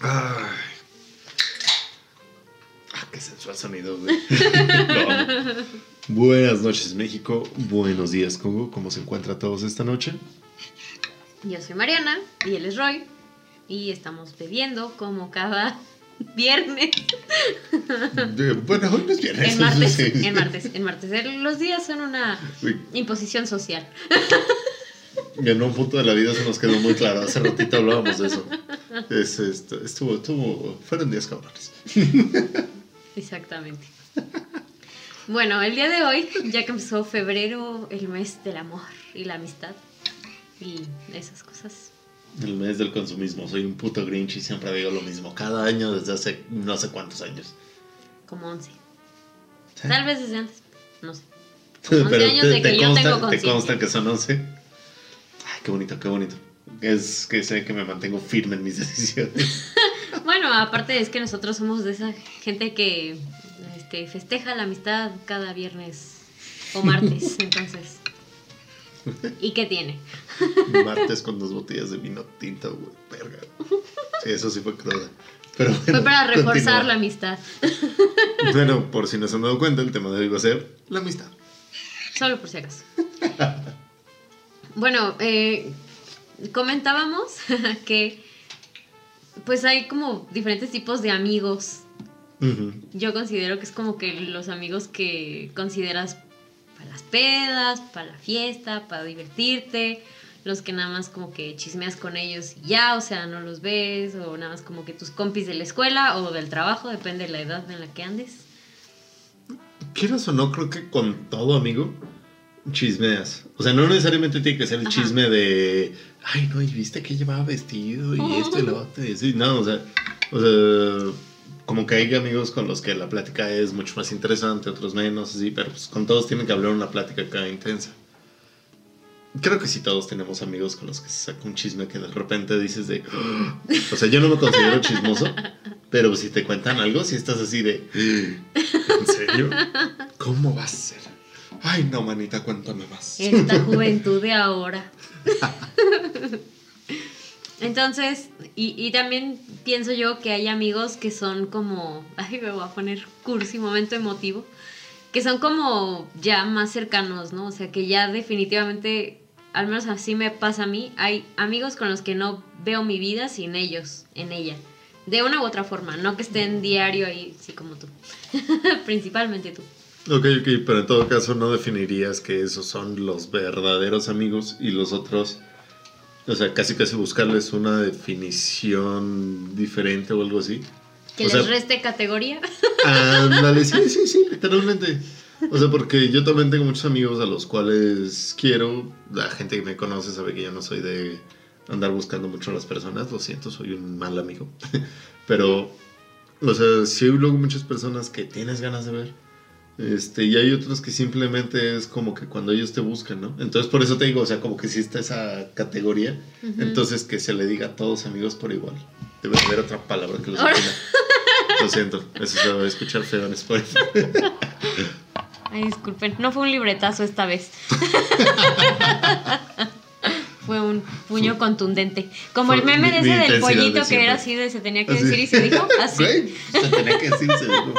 Ay. Ah, qué sensual sonido, güey. Buenas noches, México. Buenos días, Congo. ¿Cómo se encuentra todos esta noche? Yo soy Mariana y él es Roy. Y estamos bebiendo como cada viernes. Bueno, hoy no es viernes. En martes, en martes, en martes. Los días son una imposición social. En un punto de la vida se nos quedó muy claro. Hace ratito hablábamos de eso. Es, esto- estuvo, estuvo, fueron días cabrones. Exactamente. Bueno, el día de hoy, ya que empezó febrero, el mes del amor y la amistad y esas cosas. El mes del consumismo. Soy un puto Grinch y siempre digo lo mismo. Cada año desde hace no sé cuántos años. Como 11. Tal vez desde antes, no sé. Como 11 años te, de que te yo consta, tengo te consta que son 11. Qué bonito, qué bonito. Es que sé que me mantengo firme en mis decisiones. Bueno, aparte es que nosotros somos de esa gente que este, festeja la amistad cada viernes o martes, entonces. ¿Y qué tiene? Martes con dos botellas de vino tinto, güey. Verga. Sí, eso sí fue cruda. Pero Fue para reforzar la amistad. Bueno, por si no se han dado cuenta, el tema de hoy va a ser la amistad. Solo por si acaso. Bueno, eh, comentábamos que pues hay como diferentes tipos de amigos. Yo considero que es como que los amigos que consideras para las pedas, para la fiesta, para divertirte, los que nada más como que chismeas con ellos y ya, o sea, no los ves, o nada más como que tus compis de la escuela o del trabajo, depende de la edad en la que andes. Quieras o no, creo que con todo amigo chismeas. O sea, no necesariamente tiene que ser el Ajá. chisme de, ay, no, y viste que llevaba vestido y esto y lo otro. y así. No, o sea, o sea, como que hay amigos con los que la plática es mucho más interesante, otros menos, así, pero pues con todos tienen que hablar una plática acá intensa. Creo que sí todos tenemos amigos con los que se saca un chisme que de repente dices de... O sea, yo no me considero chismoso, pero si te cuentan algo, si estás así de... ¿En serio? ¿Cómo va a ser? Ay, no, manita, cuéntame más. Esta juventud de ahora. Entonces, y, y también pienso yo que hay amigos que son como, ay, me voy a poner cursi, momento emotivo, que son como ya más cercanos, ¿no? O sea, que ya definitivamente, al menos así me pasa a mí, hay amigos con los que no veo mi vida sin ellos, en ella. De una u otra forma, no que estén diario ahí, sí como tú. Principalmente tú. Ok, ok, pero en todo caso no definirías que esos son los verdaderos amigos y los otros, o sea, casi casi buscarles una definición diferente o algo así. Que O les sea, reste categoría. Ándale, sí, sí, sí, literalmente. O sea, porque yo también tengo muchos amigos a los cuales quiero. La gente que me conoce sabe que yo no soy de andar buscando mucho a las personas. Lo siento, soy un mal amigo. Pero, o sea, sí hay luego muchas personas que tienes ganas de ver. Este, y hay otros que simplemente es como que cuando ellos te buscan, ¿no? Entonces, por eso te digo, o sea, como que existe esa categoría. Entonces, que se le diga a todos amigos por igual. Debe haber otra palabra que los defina. Lo siento, eso se va a escuchar feo en Spotify. Ay, disculpen, no fue un libretazo esta vez. fue un puño contundente. Como el meme mi- ese del de pollito que era así de se tenía que Así. decir y se dijo así. Güey, se tenía que decir, se dijo.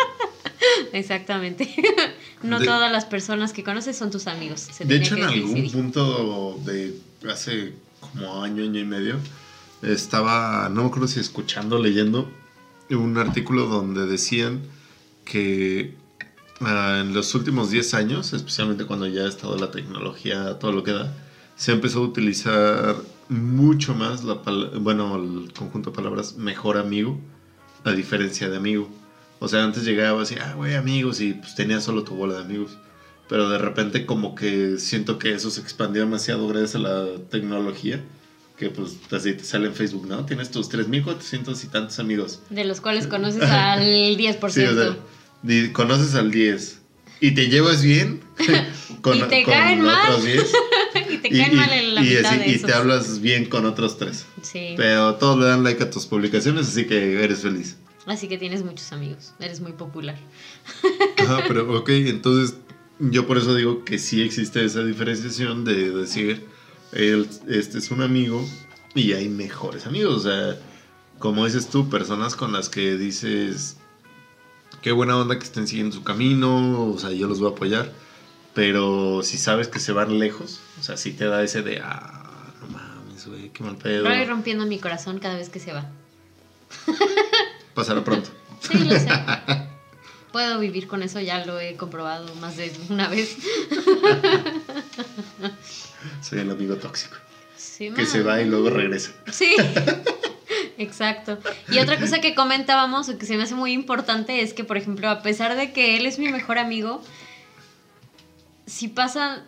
Exactamente. no De- todas las personas que conoces son tus amigos. Se De hecho, que en algún punto de hace como año, año y medio, estaba, no me acuerdo si escuchando leyendo, un artículo donde decían que ah, en los últimos 10 años, especialmente cuando ya ha estado la tecnología, todo lo que da, se empezó a utilizar mucho más la bueno, el conjunto de palabras mejor amigo, a diferencia de amigo. O sea, antes llegaba así, ah, güey, amigos, y pues tenías solo tu bola de amigos. Pero de repente como que siento que eso se expandió demasiado gracias a la tecnología. Que pues así te sale en Facebook, ¿no? Tienes tus 3.400 y tantos amigos. De los cuales conoces al 10%. Sí, o sea, di- conoces al 10 y te llevas bien con, Y te con caen mal. otros 10. y te y, caen y- mal en la y mitad así- de y te hablas bien con otros 3. Sí. Pero todos le dan like a tus publicaciones, así que eres feliz. Así que tienes muchos amigos. Eres muy popular. Ajá, pero ok, entonces yo por eso digo que sí existe esa diferenciación de decir, él, este es un amigo y hay mejores amigos. O sea, como dices tú, personas con las que dices, qué buena onda que estén siguiendo su camino, o sea, yo los voy a apoyar, pero si sabes que se van lejos, o sea, si te da ese de, ah, no mames, güey, qué mal pedo. Voy rompiendo mi corazón cada vez que se va. Pasará pronto. Sí, lo sé. Puedo vivir con eso, ya lo he comprobado más de una vez. Soy el amigo tóxico. Sí, Que se va y luego regresa. Sí, exacto. Y otra cosa que comentábamos, o que se me hace muy importante, es que, por ejemplo, a pesar de que él es mi mejor amigo, si pasan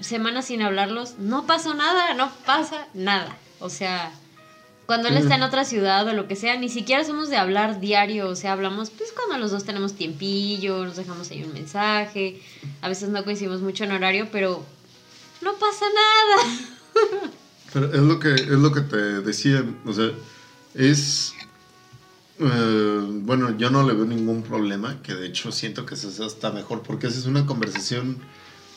semanas sin hablarlos, no pasó nada, no pasa nada. O sea, cuando él está en otra ciudad o lo que sea, ni siquiera somos de hablar diario, o sea, hablamos pues cuando los dos tenemos tiempillo, nos dejamos ahí un mensaje, a veces no coincidimos mucho en horario, pero no pasa nada. Pero es lo que, es lo que te decía, o sea, es... eh, bueno, yo no le veo ningún problema, que de hecho siento que eso es hasta mejor, porque esa es una conversación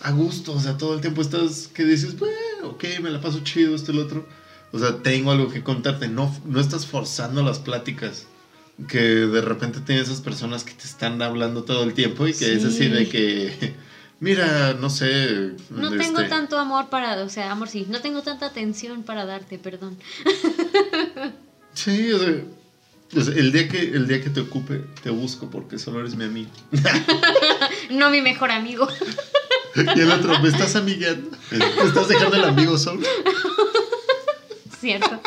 a gusto, o sea, todo el tiempo estás que dices, bueno, ok, me la paso chido, esto y lo otro. O sea, tengo algo que contarte, no, no estás forzando las pláticas. Que de repente tienes esas personas que te están hablando todo el tiempo y que es así Sí. de que, mira, no sé. No este, tengo tanto amor para, o sea, amor sí, no tengo tanta atención para darte, perdón. Sí, o sea, o sea, el, día que, el día que te ocupe, te busco porque solo eres mi amigo. No mi mejor amigo. Y el otro, ¿me estás amigueando? ¿Me estás dejando el amigo solo? Cierto.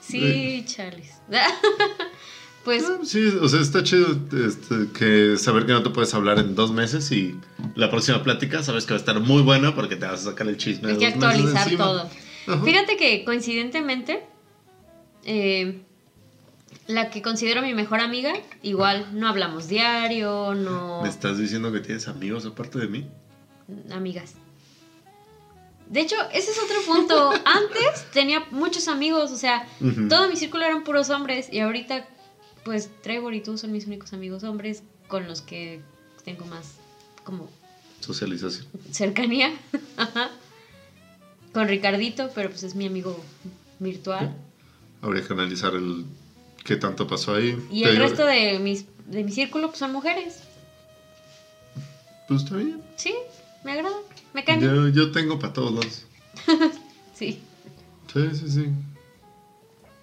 Sí, Charles. Pues Ah, Sí, o sea, está chido este, que saber que no te puedes hablar en dos meses y la próxima plática sabes que va a estar muy buena porque te vas a sacar el chisme. hay de que dos actualizar todo. Ajá. Fíjate que coincidentemente, eh, la que considero mi mejor amiga, igual no hablamos diario, no... ¿Me estás diciendo que tienes amigos aparte de mí? amigas. De hecho, ese es otro punto. Antes tenía muchos amigos, o sea, todo mi círculo eran puros hombres y ahorita, pues Trevor y tú son mis únicos amigos hombres con los que tengo más como Socialización. cercanía. Ajá. con Ricardito, pero pues es mi amigo virtual. Habría que analizar el qué tanto pasó ahí. Y Te el digo, resto de, mis, de mi círculo pues, son mujeres. Pues está bien. Sí, me agrada, me bien. Yo, yo tengo para todos lados. Sí. Sí, sí, sí.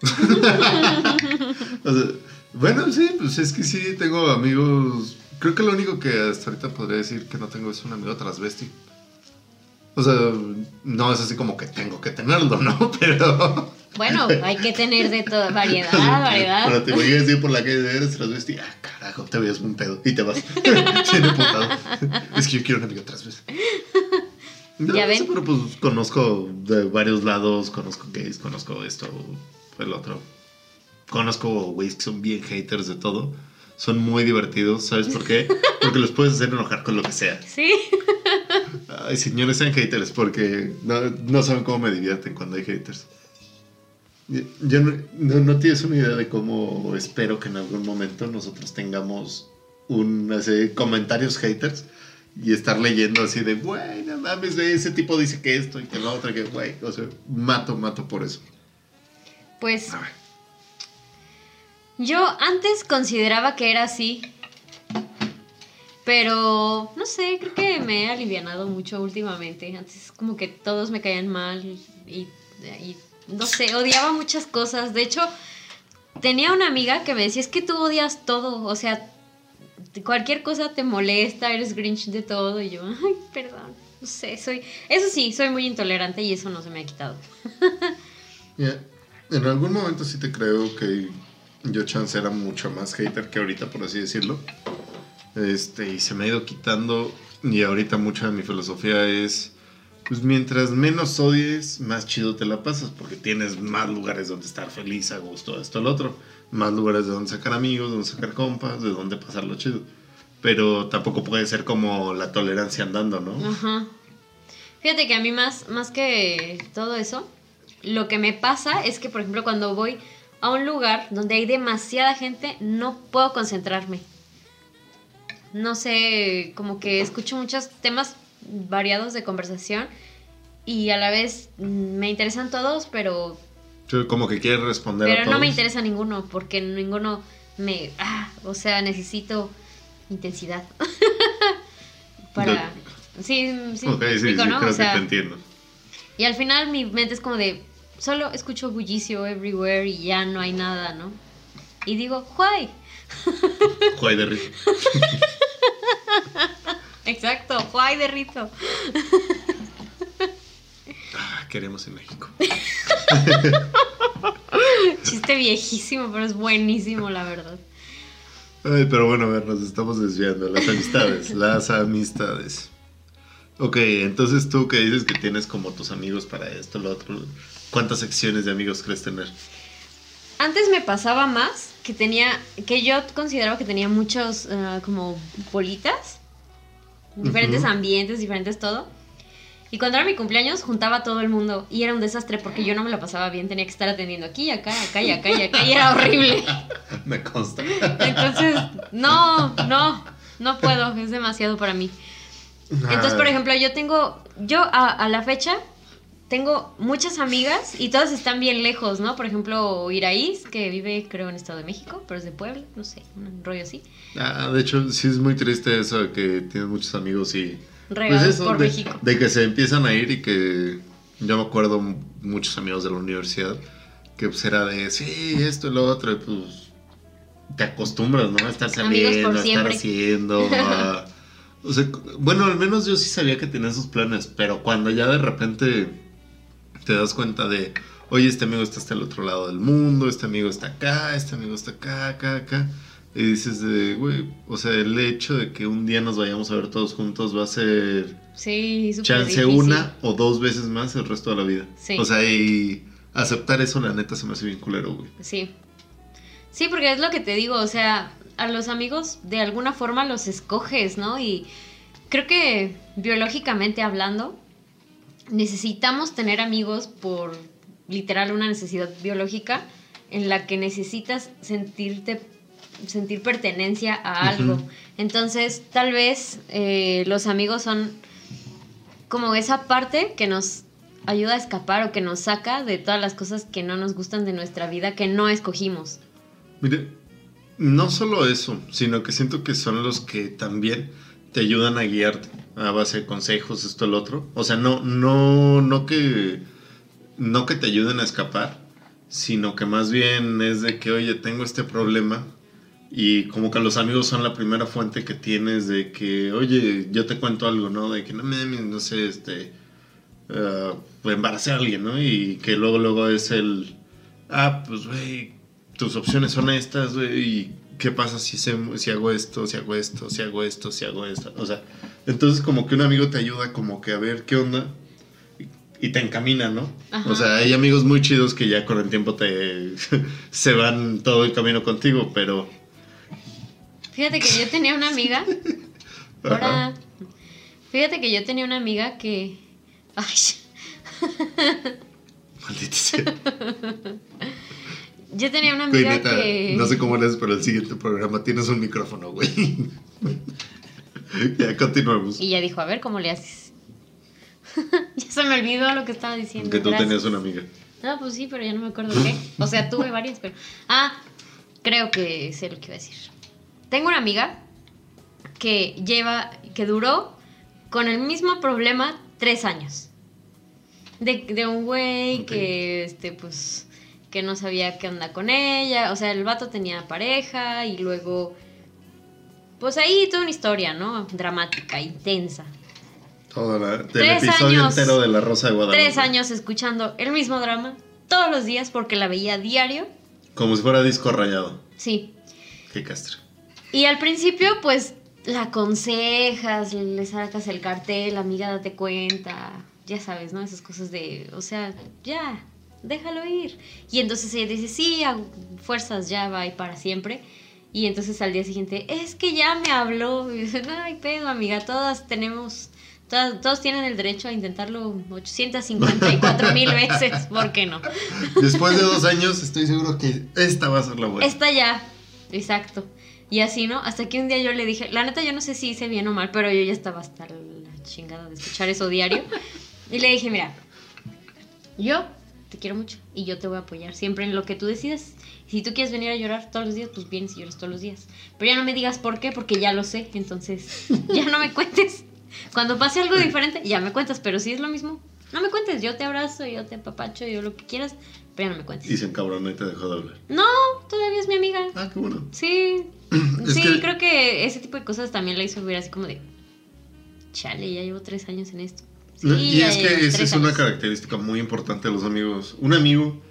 O sea, bueno, sí, pues es que sí, tengo amigos. Creo que lo único que hasta ahorita podría decir que no tengo es un amigo transvesti. O sea, no es así como que tengo que tenerlo, ¿no? Pero. Bueno, hay que tener de toda variedad, variedad. Pero te voy a decir por la calle, eres transvesti. Ah, carajo, te veías un pedo y te vas. Es que yo quiero un amigo transvesti. No, Ya ven. pero pues conozco de varios lados, conozco gays, conozco esto, el otro. Conozco güeyes que son bien haters de todo. Son muy divertidos, ¿sabes por qué? Porque los puedes hacer enojar con lo que sea. Sí. Ay, señores, sean haters, porque no, no saben cómo me divierten cuando hay haters. Yo no, no, no tienes una idea de cómo espero que en algún momento nosotros tengamos un, así, comentarios haters y estar leyendo así de, güey, no mames, ese tipo dice que esto y que lo otro, que güey, o sea, mato, mato por eso. Pues A ver, yo antes consideraba que era así. Pero no sé, creo que me he alivianado mucho últimamente. Antes como que todos me caían mal y, y no sé, odiaba muchas cosas. De hecho, tenía una amiga que me decía, es que tú odias todo. O sea, cualquier cosa te molesta, eres grinch de todo. Y yo, ay, perdón. No sé, soy... Eso sí, soy muy intolerante y eso no se me ha quitado. mira, en algún momento sí te creo que yo chance era mucho más hater que ahorita, por así decirlo. Este, y se me ha ido quitando. Y ahorita mucha de mi filosofía es. Pues mientras menos odies, más chido te la pasas. Porque tienes más lugares donde estar feliz, a gusto, esto, lo otro. Más lugares de donde sacar amigos, de donde sacar compas, de donde pasarlo chido. Pero tampoco puede ser como la tolerancia andando, ¿no? Ajá. Fíjate que a mí más, más que todo eso, lo que me pasa es que, por ejemplo, cuando voy a un lugar donde hay demasiada gente, no puedo concentrarme. No sé, como que escucho muchos temas variados de conversación y a la vez mm, me interesan todos, pero como que quiere responder a Pero todos. no me interesa ninguno, porque ninguno me... Ah, o sea, necesito intensidad. Para... Sí, sí, sí, sí, ¿no? creo O sea, que te entiendo. y al final mi mente es como de... Solo escucho bullicio everywhere y ya no hay nada, ¿no? Y digo, why? Juay de risa. Exacto, why de rito. Ah, queremos en México. Chiste viejísimo, pero es buenísimo, la verdad. Ay, pero bueno, a ver, nos estamos desviando. Las amistades, las amistades. Ok, entonces tú que dices que tienes como tus amigos para esto, lo otro, ¿cuántas secciones de amigos crees tener? Antes me pasaba más que tenía, que yo consideraba que tenía muchos ah, como bolitas, diferentes Ujú. ambientes, diferentes todo. Y cuando era mi cumpleaños juntaba a todo el mundo y era un desastre porque yo no me la pasaba bien, tenía que estar atendiendo aquí, acá, acá y acá y acá y era horrible. Me consta. Entonces, no, no, no puedo, es demasiado para mí. Entonces, por ejemplo, yo tengo, yo a, a la fecha tengo muchas amigas y todas están bien lejos, ¿no? Por ejemplo, Iraíz, que vive creo en Estado de México, pero es de Puebla, no sé, un rollo así. ah, de hecho, sí es muy triste eso de que tienes muchos amigos y... Regados pues eso, por de, México. De que se empiezan a ir y que... Yo me acuerdo muchos amigos de la universidad que pues era de, sí, esto y lo otro, y pues te acostumbras, ¿no? A estar saliendo, a estar siempre. haciendo, a- O sea, bueno, al menos yo sí sabía que tenía esos planes, pero cuando ya de repente te das cuenta de, oye, este amigo está hasta el otro lado del mundo, este amigo está acá, este amigo está acá, acá, acá. Y dices güey, o sea, el hecho de que un día nos vayamos a ver todos juntos va a ser Sí, chance difícil. una o dos veces más el resto de la vida. Sí. O sea, y aceptar eso, la neta, se me hace bien culero, güey. Sí. Sí, porque es lo que te digo, o sea, a los amigos de alguna forma los escoges, ¿no? Y creo que biológicamente hablando, necesitamos tener amigos por literal una necesidad biológica en la que necesitas sentirte sentir pertenencia a algo. Entonces, tal vez eh, los amigos son como esa parte que nos ayuda a escapar o que nos saca de todas las cosas que no nos gustan de nuestra vida, que no escogimos. Mire, no solo eso, sino que siento que son los que también te ayudan a guiarte a base de consejos, esto, el otro. O sea, no, no, no que, no que te ayuden a escapar, sino que más bien es de que, oye, tengo este problema y como que los amigos son la primera fuente que tienes de que, oye, yo te cuento algo, ¿no? De que no me, no sé, este, uh, embaracé a alguien, ¿no? Y que luego, luego es el, ah, pues, güey, tus opciones son estas, güey, y qué pasa si, se- si hago esto, si hago esto, si hago esto, si hago esto. O sea, entonces como que un amigo te ayuda como que a ver qué onda y, te encamina, ¿no? Ajá. O sea, hay amigos muy chidos que ya con el tiempo te se van todo el camino contigo, pero... Fíjate que yo tenía una amiga. Ahora, fíjate que yo tenía una amiga que. Ay, Maldita sea. yo tenía una amiga que. no sé cómo le haces, pero el siguiente programa tienes un micrófono, güey. ya, continuemos. Y ella dijo, a ver cómo le haces. ya se me olvidó lo que estaba diciendo. Que tú gracias. tenías una amiga. No, pues sí, pero ya no me acuerdo qué. O sea, tuve varias, pero. Ah, creo que sé lo que iba a decir. Tengo una amiga que lleva. que duró con el mismo problema tres años. De, de un güey que, este, pues. Que no sabía qué onda con ella. O sea, el vato tenía pareja y luego. Pues ahí toda una historia, ¿no? Dramática, intensa. Todo la- el Tres episodio años. entero de La Rosa de Guadalupe. Tres años escuchando el mismo drama todos los días porque la veía diario. Como si fuera disco rayado. Sí. Qué castre. Y al principio, pues, la aconsejas, le sacas el cartel, amiga, date cuenta. Ya sabes, ¿no? Esas cosas de, o sea, ya, déjalo ir. Y entonces ella dice, sí, a fuerzas ya va y para siempre. Y entonces al día siguiente, es que ya me habló. Y dice, no hay pedo, amiga, todas tenemos, todas- todos tienen el derecho a intentarlo 854 mil veces, ¿por qué no? Después de dos años, estoy seguro que esta va a ser la buena. Está ya, exacto. Y así, ¿no? Hasta que un día yo le dije, la neta yo no sé si hice bien o mal, pero yo ya estaba hasta la chingada de escuchar eso diario. Y le dije, mira, yo te quiero mucho y yo te voy a apoyar siempre en lo que tú decidas. Si tú quieres venir a llorar todos los días, pues vienes y lloras todos los días. Pero ya no me digas por qué, porque ya lo sé, entonces ya no me cuentes. Cuando pase algo diferente, ya me cuentas, pero si es lo mismo, no me cuentes, yo te abrazo, yo te apapacho, yo lo que quieras, pero ya no me cuentes. Y se encabronó y te dejó de hablar. No, todavía es mi amiga. Ah, qué bueno. Sí, sí, que- creo que ese tipo de cosas también la hizo ver así como de, chale, ya llevo tres años en esto. Y es que esa es una característica muy importante de los amigos. Un amigo,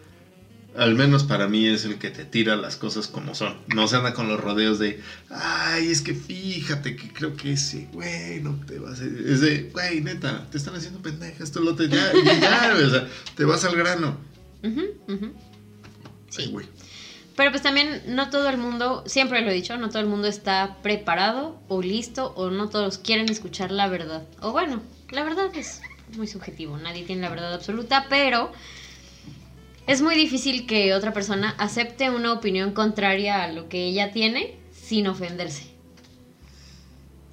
al menos para mí, es el que te tira las cosas como son. No se anda con los rodeos de, ay, es que fíjate que creo que ese, güey, no te vas a... Es de, güey, neta, te están haciendo pendeja, esto lo te... Ya, ya, o sea, te vas al grano. Sí. Ay, güey. Pero pues también no todo el mundo, siempre lo he dicho, no todo el mundo está preparado o listo o no todos quieren escuchar la verdad. O bueno, la verdad es muy subjetivo, nadie tiene la verdad absoluta, pero es muy difícil que otra persona acepte una opinión contraria a lo que ella tiene sin ofenderse.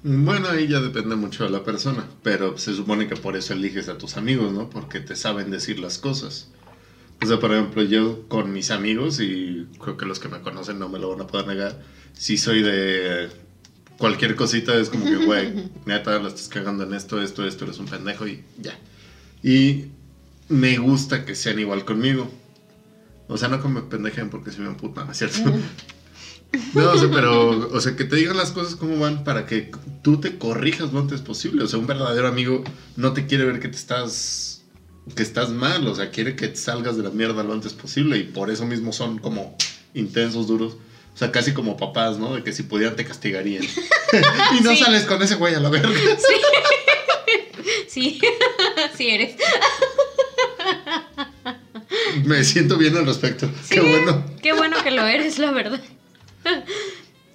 Bueno, ahí ya depende mucho de la persona, pero se supone que por eso eliges a tus amigos, ¿no? Porque te saben decir las cosas. O sea, por ejemplo, yo con mis amigos, y creo que los que me conocen no me lo van a poder negar, si soy de cualquier cosita, es como que, güey, neta, la estás cagando en esto, esto, esto, eres un pendejo y ya. Y me gusta que sean igual conmigo. O sea, no que me pendejen porque se me emputan, ¿no es cierto? No, o sea, pero, o sea, que te digan las cosas como van para que tú te corrijas lo antes posible. O sea, un verdadero amigo no te quiere ver que te estás, que estás mal, o sea, quiere que te salgas de la mierda lo antes posible y por eso mismo son como intensos, duros. O sea, casi como papás, ¿no? De que si pudieran te castigarían. y no Sí. sales con ese güey a la verga. Sí, sí eres. Me siento bien al respecto. Qué bueno. Qué bueno que lo eres, la verdad.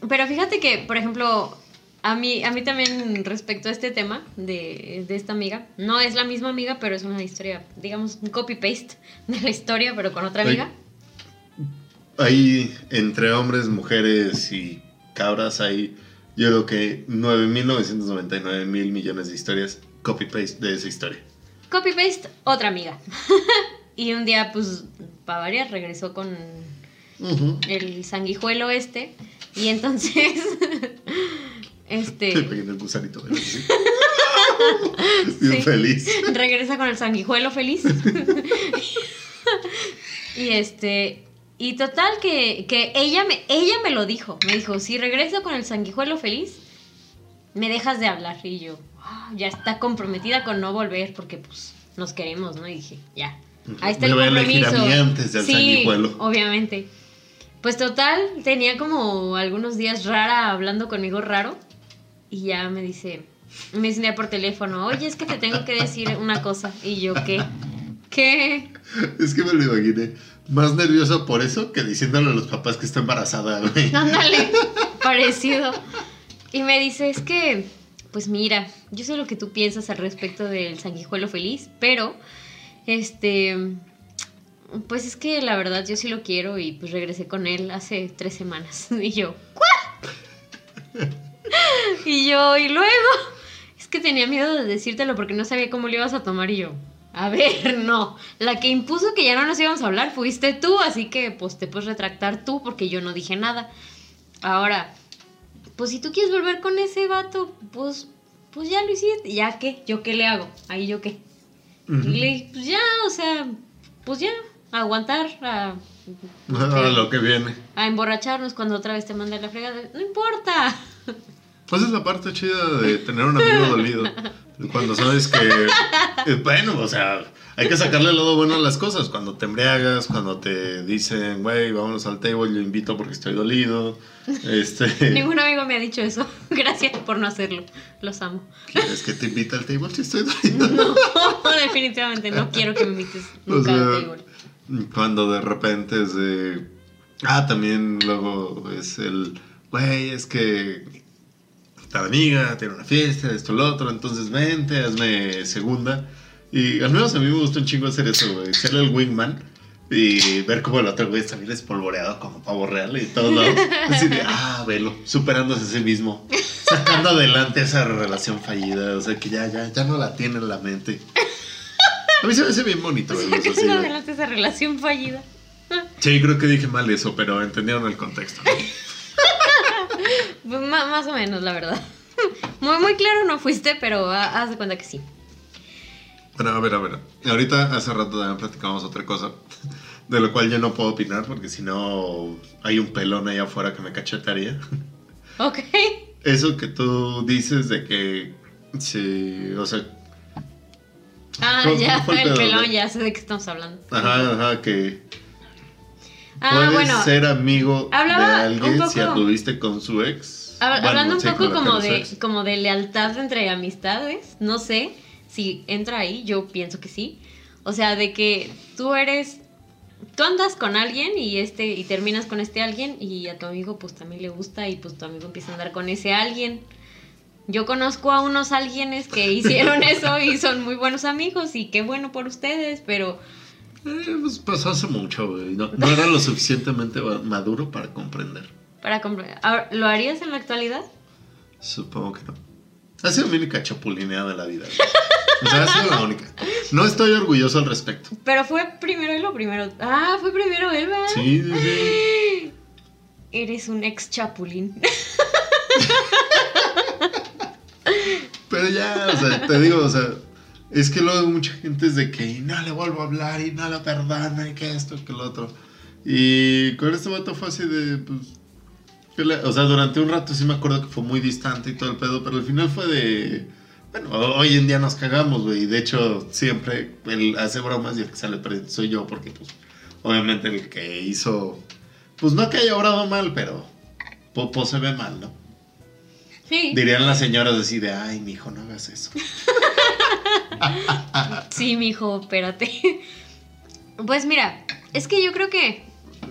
Pero fíjate que, por ejemplo, a mí, a mí también respecto a este tema de, de esta amiga, no es la misma amiga, pero es una historia, digamos, un copy-paste de la historia, pero con otra amiga. Hay entre hombres, mujeres y cabras, hay yo creo que 9.999 mil millones de historias copy-paste de esa historia. Copy-paste, otra amiga. y un día, pues, para variar, regresó con el sanguijuelo este. Y entonces, este... En el gusanito. ¿verdad? Sí. Bien Sí. feliz. regresa con el sanguijuelo feliz. y este. Y total que, que ella, me, ella me lo dijo. Me dijo, si regreso con el sanguijuelo feliz, me dejas de hablar. Y yo, "Ah, ya está comprometida con no volver porque pues nos queremos, ¿no? Y dije, ya. Ahí está Me el voy a compromiso. a mí antes del sí, sanguijuelo. obviamente. Pues total, tenía como algunos días rara hablando conmigo raro. Y ya me dice, me dice por teléfono, oye, es que te tengo que decir una cosa. Y yo, ¿qué? ¿Qué? Es que me lo imaginé. Más nervioso por eso que diciéndole a los papás que está embarazada, güey. Ándale, parecido. Y me dice, es que, pues mira, yo sé lo que tú piensas al respecto del sanguijuelo feliz, pero, este, pues es que la verdad yo sí lo quiero y pues regresé con él hace tres semanas. Y yo, ¿cuál? Y yo, y luego, es que tenía miedo de decírtelo porque no sabía cómo lo ibas a tomar y yo. A ver, no. La que impuso que ya no nos íbamos a hablar fuiste tú, así que pues te puedes retractar tú porque yo no dije nada. Ahora, pues si tú quieres volver con ese vato, pues, pues ya lo hiciste. ¿Ya qué? ¿Yo qué le hago? Ahí yo qué. Y le dije, pues ya, o sea, pues ya, a aguantar, a, Ahora lo que viene. a emborracharnos cuando otra vez te mande la fregada. No importa. Pues es la parte chida de tener un amigo dolido. Cuando sabes que. eh, Bueno, o sea, hay que sacarle el lado bueno a las cosas. Cuando te embriagas, cuando te dicen, güey, vámonos al table, yo invito porque estoy dolido. Este. Ningún amigo me ha dicho eso. Gracias por no hacerlo. Los amo. ¿Quieres que te invite al table si estoy dolido? No, definitivamente no quiero que me invites O nunca sea, al table. Cuando de repente es de. Ah, también luego es el. Güey, es que. Tal amiga tiene una fiesta, esto, lo otro, entonces vente, hazme segunda. Y al menos a mí me gusta un chingo hacer eso, güey. Ser el wingman y ver cómo el otro güey está bien espolvoreado como pavo real y todo. ¿no? Así de, ah, velo, superándose a sí mismo. Sacando adelante esa relación fallida, o sea que ya, ya, ya no la tiene en la mente. A mí se me hace bien bonito así, no güey. adelante esa relación fallida. Sí, creo que dije mal eso, pero entendieron el contexto. Pues, ma- más o menos, la verdad. Muy, muy claro no fuiste, pero ha- haz de cuenta que sí. Bueno, a ver, a ver. Ahorita hace rato también platicamos otra cosa, de lo cual yo no puedo opinar, porque si no hay un pelón ahí afuera que me cachetaría. Ok. Eso que tú dices de que, sí, o sea, Ah, ¿Cómo- ya, el pelón, ya sé de qué estamos hablando. ajá, ajá, que Ah, puedes bueno. ser amigo hablaba de alguien un poco- si anduviste con su ex. Hab- hablando un poco como de, como de lealtad entre amistades, no sé si entra ahí, yo pienso que sí. O sea, de que tú eres, tú andas con alguien y este y terminas con este alguien y a tu amigo pues también le gusta y pues tu amigo empieza a andar con ese alguien. Yo conozco a unos alguienes que hicieron eso y son muy buenos amigos y qué bueno por ustedes, pero Eh, pues pasó hace mucho, güey. No, no era lo suficientemente ma- maduro para comprender. Para comprar, ¿lo harías en la actualidad? Supongo que no. Ha sido mi única chapulineada de la vida. O sea, ha sido la única. No estoy orgulloso al respecto. Pero fue primero él o primero. Ah, fue primero él, ¿verdad? Sí, sí, sí. Eres un ex chapulín. Pero ya, o sea, te digo, o sea, es que luego mucha gente es de que no le vuelvo a hablar y no lo perdona y que esto, que lo otro. Y con este vato fue así de, pues, o sea, durante un rato sí me acuerdo que fue muy distante y todo el pedo, pero al final fue de, bueno, hoy en día nos cagamos, güey. De hecho, siempre él hace bromas y el que sale perdiendo soy yo, porque, pues, obviamente el que hizo, pues no que haya obrado mal, pero, pues, se ve mal, ¿no? Sí. Dirían las señoras así de, ay, mijo, no hagas eso. Sí, mijo, espérate. Pues mira, es que yo creo que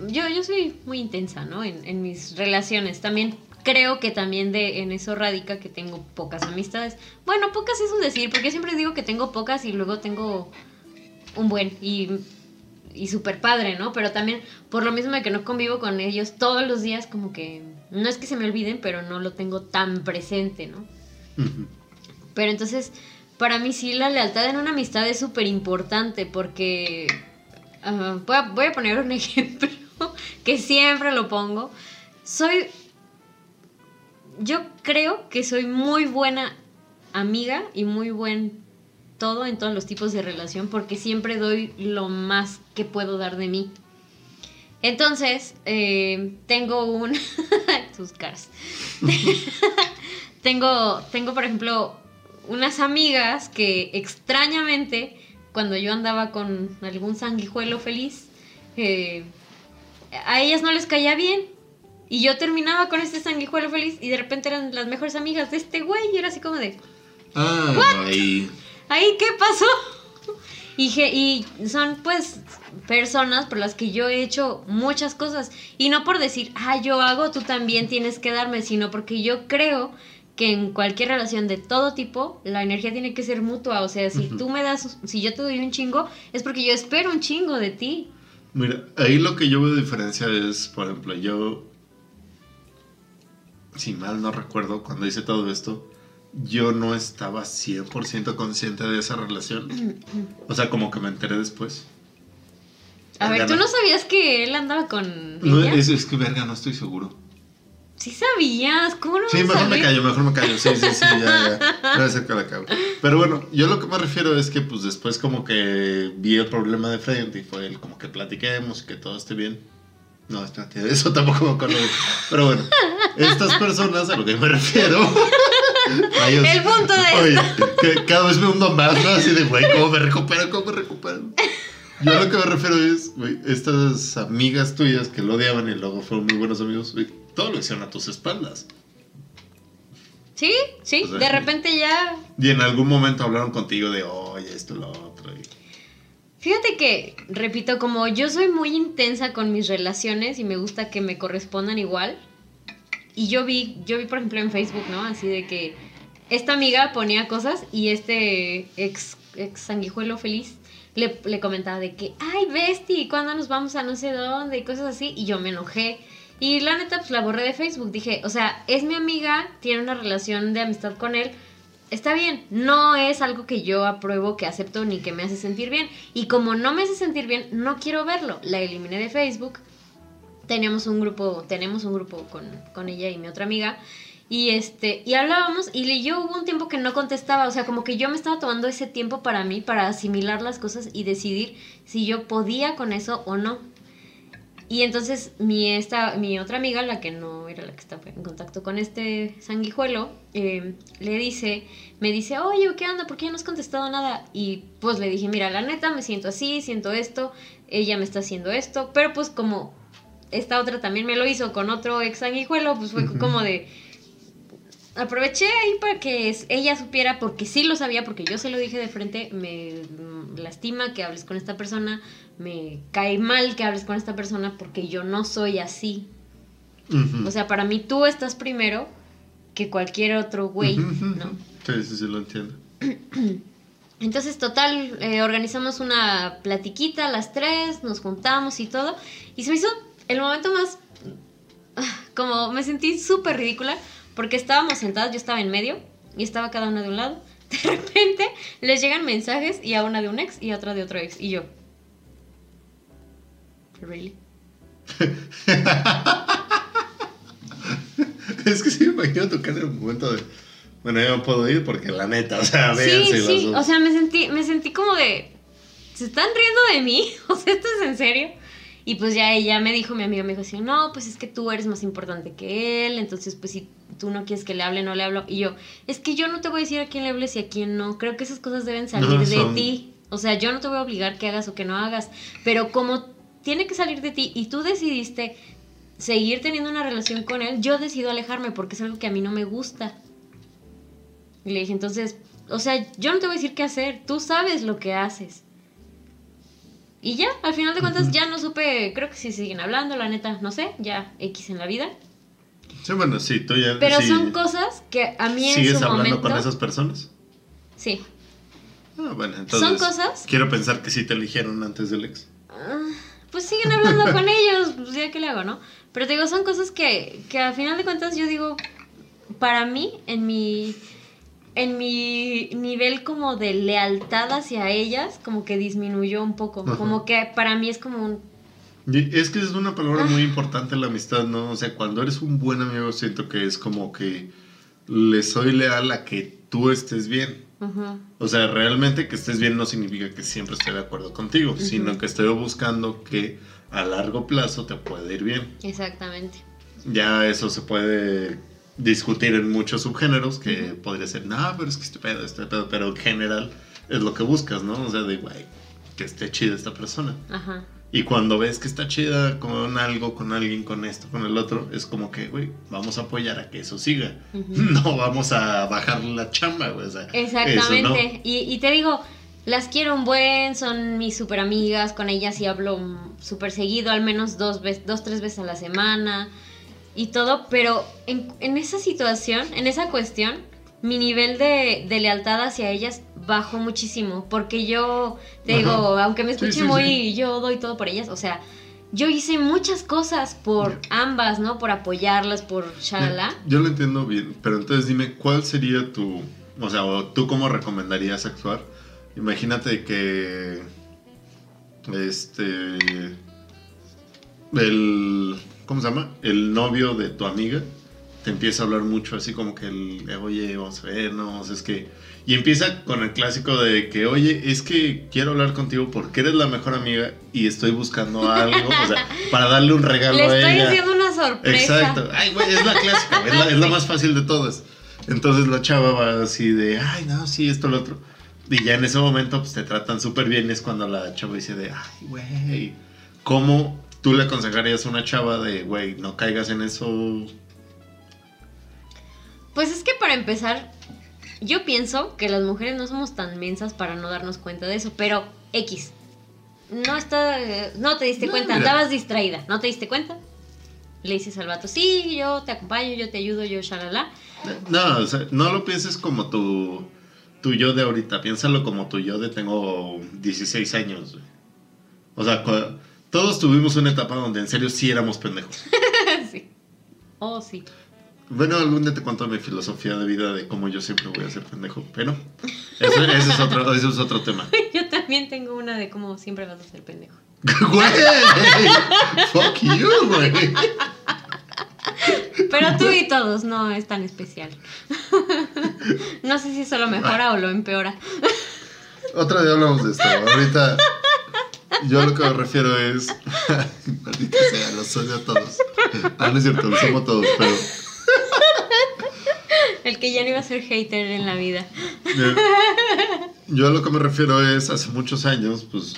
yo, yo soy muy intensa, ¿no? En, en mis relaciones. También creo que también de, en eso radica que tengo pocas amistades. Bueno, pocas es un decir, porque yo siempre digo que tengo pocas y luego tengo un buen y, y súper padre, ¿no? Pero también por lo mismo de que no convivo con ellos todos los días, como que no es que se me olviden, pero no lo tengo tan presente, ¿no? Pero entonces, para mí sí la lealtad en una amistad es súper importante porque... voy, a, voy a poner un ejemplo que siempre lo pongo. Soy... Yo creo que soy muy buena amiga y muy buen todo en todos los tipos de relación porque siempre doy lo más que puedo dar de mí. Entonces, eh, tengo un... sus caras. tengo, tengo, por ejemplo, unas amigas que extrañamente, cuando yo andaba con algún sanguijuelo feliz, eh, a ellas no les caía bien. Y yo terminaba con este sanguijuelo feliz y de repente eran las mejores amigas de este güey y era así como de, Ay, ¿ahí qué pasó? Y, y son pues personas por las que yo he hecho muchas cosas. Y no por decir, ah, yo hago, tú también tienes que darme, sino porque yo creo que en cualquier relación de todo tipo, la energía tiene que ser mutua. O sea, si Ujú. tú me das, si yo te doy un chingo, es porque yo espero un chingo de ti. Mira, ahí lo que yo veo de diferencia es, por ejemplo, yo, si mal no recuerdo, cuando hice todo esto, yo no estaba 100% consciente de esa relación. O sea, como que me enteré después. A ver, ¿tú no. no sabías que él andaba con No, ella? es, es que verga, no estoy seguro. Sí sabías, ¿cómo no Sí, a mejor me callo, mejor me callo. Sí, sí, sí, ya, ya. Voy a hacer que la cago. Pero bueno, yo lo que me refiero es que pues después como que vi el problema de frente y fue el como que platiquemos y que todo esté bien. No, espérate, de eso tampoco me acuerdo. Pero bueno, estas personas a lo que me refiero. a El punto de Oye, que cada vez me hundo más, ¿no? Así de, güey, ¿cómo me recupero? ¿Cómo me recupero? Yo lo que me refiero es, güey, estas amigas tuyas que lo odiaban y luego fueron muy buenos amigos, güey, todo lo hicieron a tus espaldas. Sí, sí, O sea, de repente ya Y en algún momento hablaron contigo de, oye, esto, lo otro. y- Fíjate que, repito, como yo soy muy intensa con mis relaciones y me gusta que me correspondan igual. Y yo vi, yo vi por ejemplo en Facebook, ¿no? Así de que esta amiga ponía cosas y este ex, ex sanguijuelo feliz le, le comentaba de que, ay, Besti, ¿cuándo nos vamos a no sé dónde? Y cosas así. Y yo me enojé. Y la neta, pues la borré de Facebook. Dije, o sea, es mi amiga, tiene una relación de amistad con él. está bien, no es algo que yo apruebo, que acepto ni que me hace sentir bien. Y como no me hace sentir bien, no quiero verlo. La eliminé de Facebook. Teníamos un grupo, tenemos un grupo con, con ella y mi otra amiga. Y este, y hablábamos, y yo hubo un tiempo que no contestaba, o sea, como que yo me estaba tomando ese tiempo para mí, para asimilar las cosas y decidir si yo podía con eso o no. Y entonces mi, esta, mi otra amiga, la que no era la que estaba en contacto con este sanguijuelo, eh, le dice, me dice, oye, ¿qué onda? ¿Por qué no has contestado nada? Y pues le dije, mira, la neta, me siento así, siento esto, ella me está haciendo esto, pero pues como esta otra también me lo hizo con otro ex sanguijuelo, pues fue como de aproveché ahí para que ella supiera, porque sí lo sabía, porque yo se lo dije de frente, me lastima que hables con esta persona, me cae mal que hables con esta persona porque yo no soy así. O sea, para mí tú estás primero que cualquier otro güey, ¿no? Sí, sí, sí, lo entiendo. Entonces, total, eh, organizamos una platiquita las tres, nos juntamos y todo. Y se me hizo el momento más... Ah, como me sentí súper ridícula porque estábamos sentados, yo estaba en medio y estaba cada una de un lado. De repente les llegan mensajes y a una de un ex y a otra de otro ex. Y yo. ¿Really? es que sí me imagino tocar en un momento de. Bueno, yo no puedo ir porque la neta, o sea, véanse sí, sí. O sea, me sentí, me sentí como de. ¿Se están riendo de mí? O sea, ¿esto es en serio? Y pues ya ella me dijo, mi amigo me dijo así, no, pues es que tú eres más importante que él, entonces pues si tú no quieres que le hable, no le hablo. Y yo, es que yo no te voy a decir a quién le hables y a quién no. Creo que esas cosas deben salir de ti. O sea, yo no te voy a obligar que hagas o que no hagas, pero como tiene que salir de ti y tú decidiste seguir teniendo una relación con él, yo decido alejarme porque es algo que a mí no me gusta. Y le dije, entonces, o sea, yo no te voy a decir qué hacer, tú sabes lo que haces. Y ya, al final de cuentas ya no supe, creo que si siguen hablando, la neta, no sé, ya X en la vida. Sí, bueno, sí, tú ya... Pero son cosas que a mí en ¿Sigues hablando con esas personas? Sí. Ah, bueno, entonces... Son cosas... Quiero pensar que sí te eligieron antes del ex. Ah, pues siguen hablando con ellos, pues ya que le hago, ¿no? Pero te digo, son cosas que, que al final de cuentas yo digo, para mí, en mi en mi nivel como de lealtad hacia ellas, como que disminuyó un poco. Como que para mí es como un... Es que es una palabra muy ah. importante la amistad, ¿no? O sea, cuando eres un buen amigo siento que es como que le soy leal a que tú estés bien. O sea, realmente que estés bien no significa que siempre esté de acuerdo contigo, sino que estoy buscando que a largo plazo te pueda ir bien. Exactamente. Ya eso se puede discutir en muchos subgéneros que podría ser, no, pero es que este pedo, este pedo, pero en general es lo que buscas, ¿no? O sea, de, güey, que esté chida esta persona. Ajá. Y cuando ves que está chida con algo, con alguien, con esto, con el otro, es como que, güey, vamos a apoyar a que eso siga. No vamos a bajar la chamba, güey. O sea, Exactamente. y, y, te digo, las quiero un buen, son mis super amigas, con ellas y hablo súper seguido, al menos dos, veces, dos, tres veces a la semana y todo, pero en, en esa situación, en esa cuestión, mi nivel de, de, lealtad hacia ellas bajó muchísimo, porque yo, te digo, aunque me escuche muy, yo doy todo por ellas, o sea, yo hice muchas cosas por ambas, ¿no? Por apoyarlas, por shalala. Yo lo entiendo bien, pero entonces dime, ¿cuál sería tu, o sea, tú cómo recomendarías actuar? Imagínate que, este, el ¿cómo se llama? El novio de tu amiga te empieza a hablar mucho así como que el, oye, vamos a vernos, es que... Y empieza con el clásico de que, oye, es que quiero hablar contigo porque eres la mejor amiga y estoy buscando algo, o sea, para darle un regalo Le a ella. Estoy haciendo una sorpresa. Exacto. Ay, güey, es la clásica, es la, es la más fácil de todas. Entonces la chava va así de, ay, no, sí, esto, lo otro. Y ya en ese momento, pues te tratan súper bien. Es cuando la chava dice de, ay, güey, ¿cómo ¿Tú le aconsejarías a una chava de, güey, no caigas en eso? Pues es que para empezar, yo pienso que las mujeres no somos tan mensas para no darnos cuenta de eso, pero X. No está, no te diste cuenta, andabas distraída, ¿no te diste cuenta? Le dices al vato, sí, yo te acompaño, yo te ayudo, yo shalala. No, o sea, no lo pienses como tu, tu yo de ahorita, piénsalo como tu yo de tengo 16 años. O sea, todos tuvimos una etapa donde en serio sí éramos pendejos. sí. Oh, sí. Bueno, algún día te cuento mi filosofía de vida de cómo yo siempre voy a ser pendejo, pero eso, ese es, otro, eso es otro tema. Yo también tengo una de cómo siempre vas a ser pendejo. Güey, fuck you, güey. Pero tú y todos no es tan especial. No sé si eso lo mejora o lo empeora. Otra día hablamos de esto. Ahorita yo lo que me refiero es. Maldita sea, los odio a todos. Ah, no es cierto, los amo a todos, pero. El que ya no iba a ser hater en la vida. Yo a lo que me refiero es hace muchos años, pues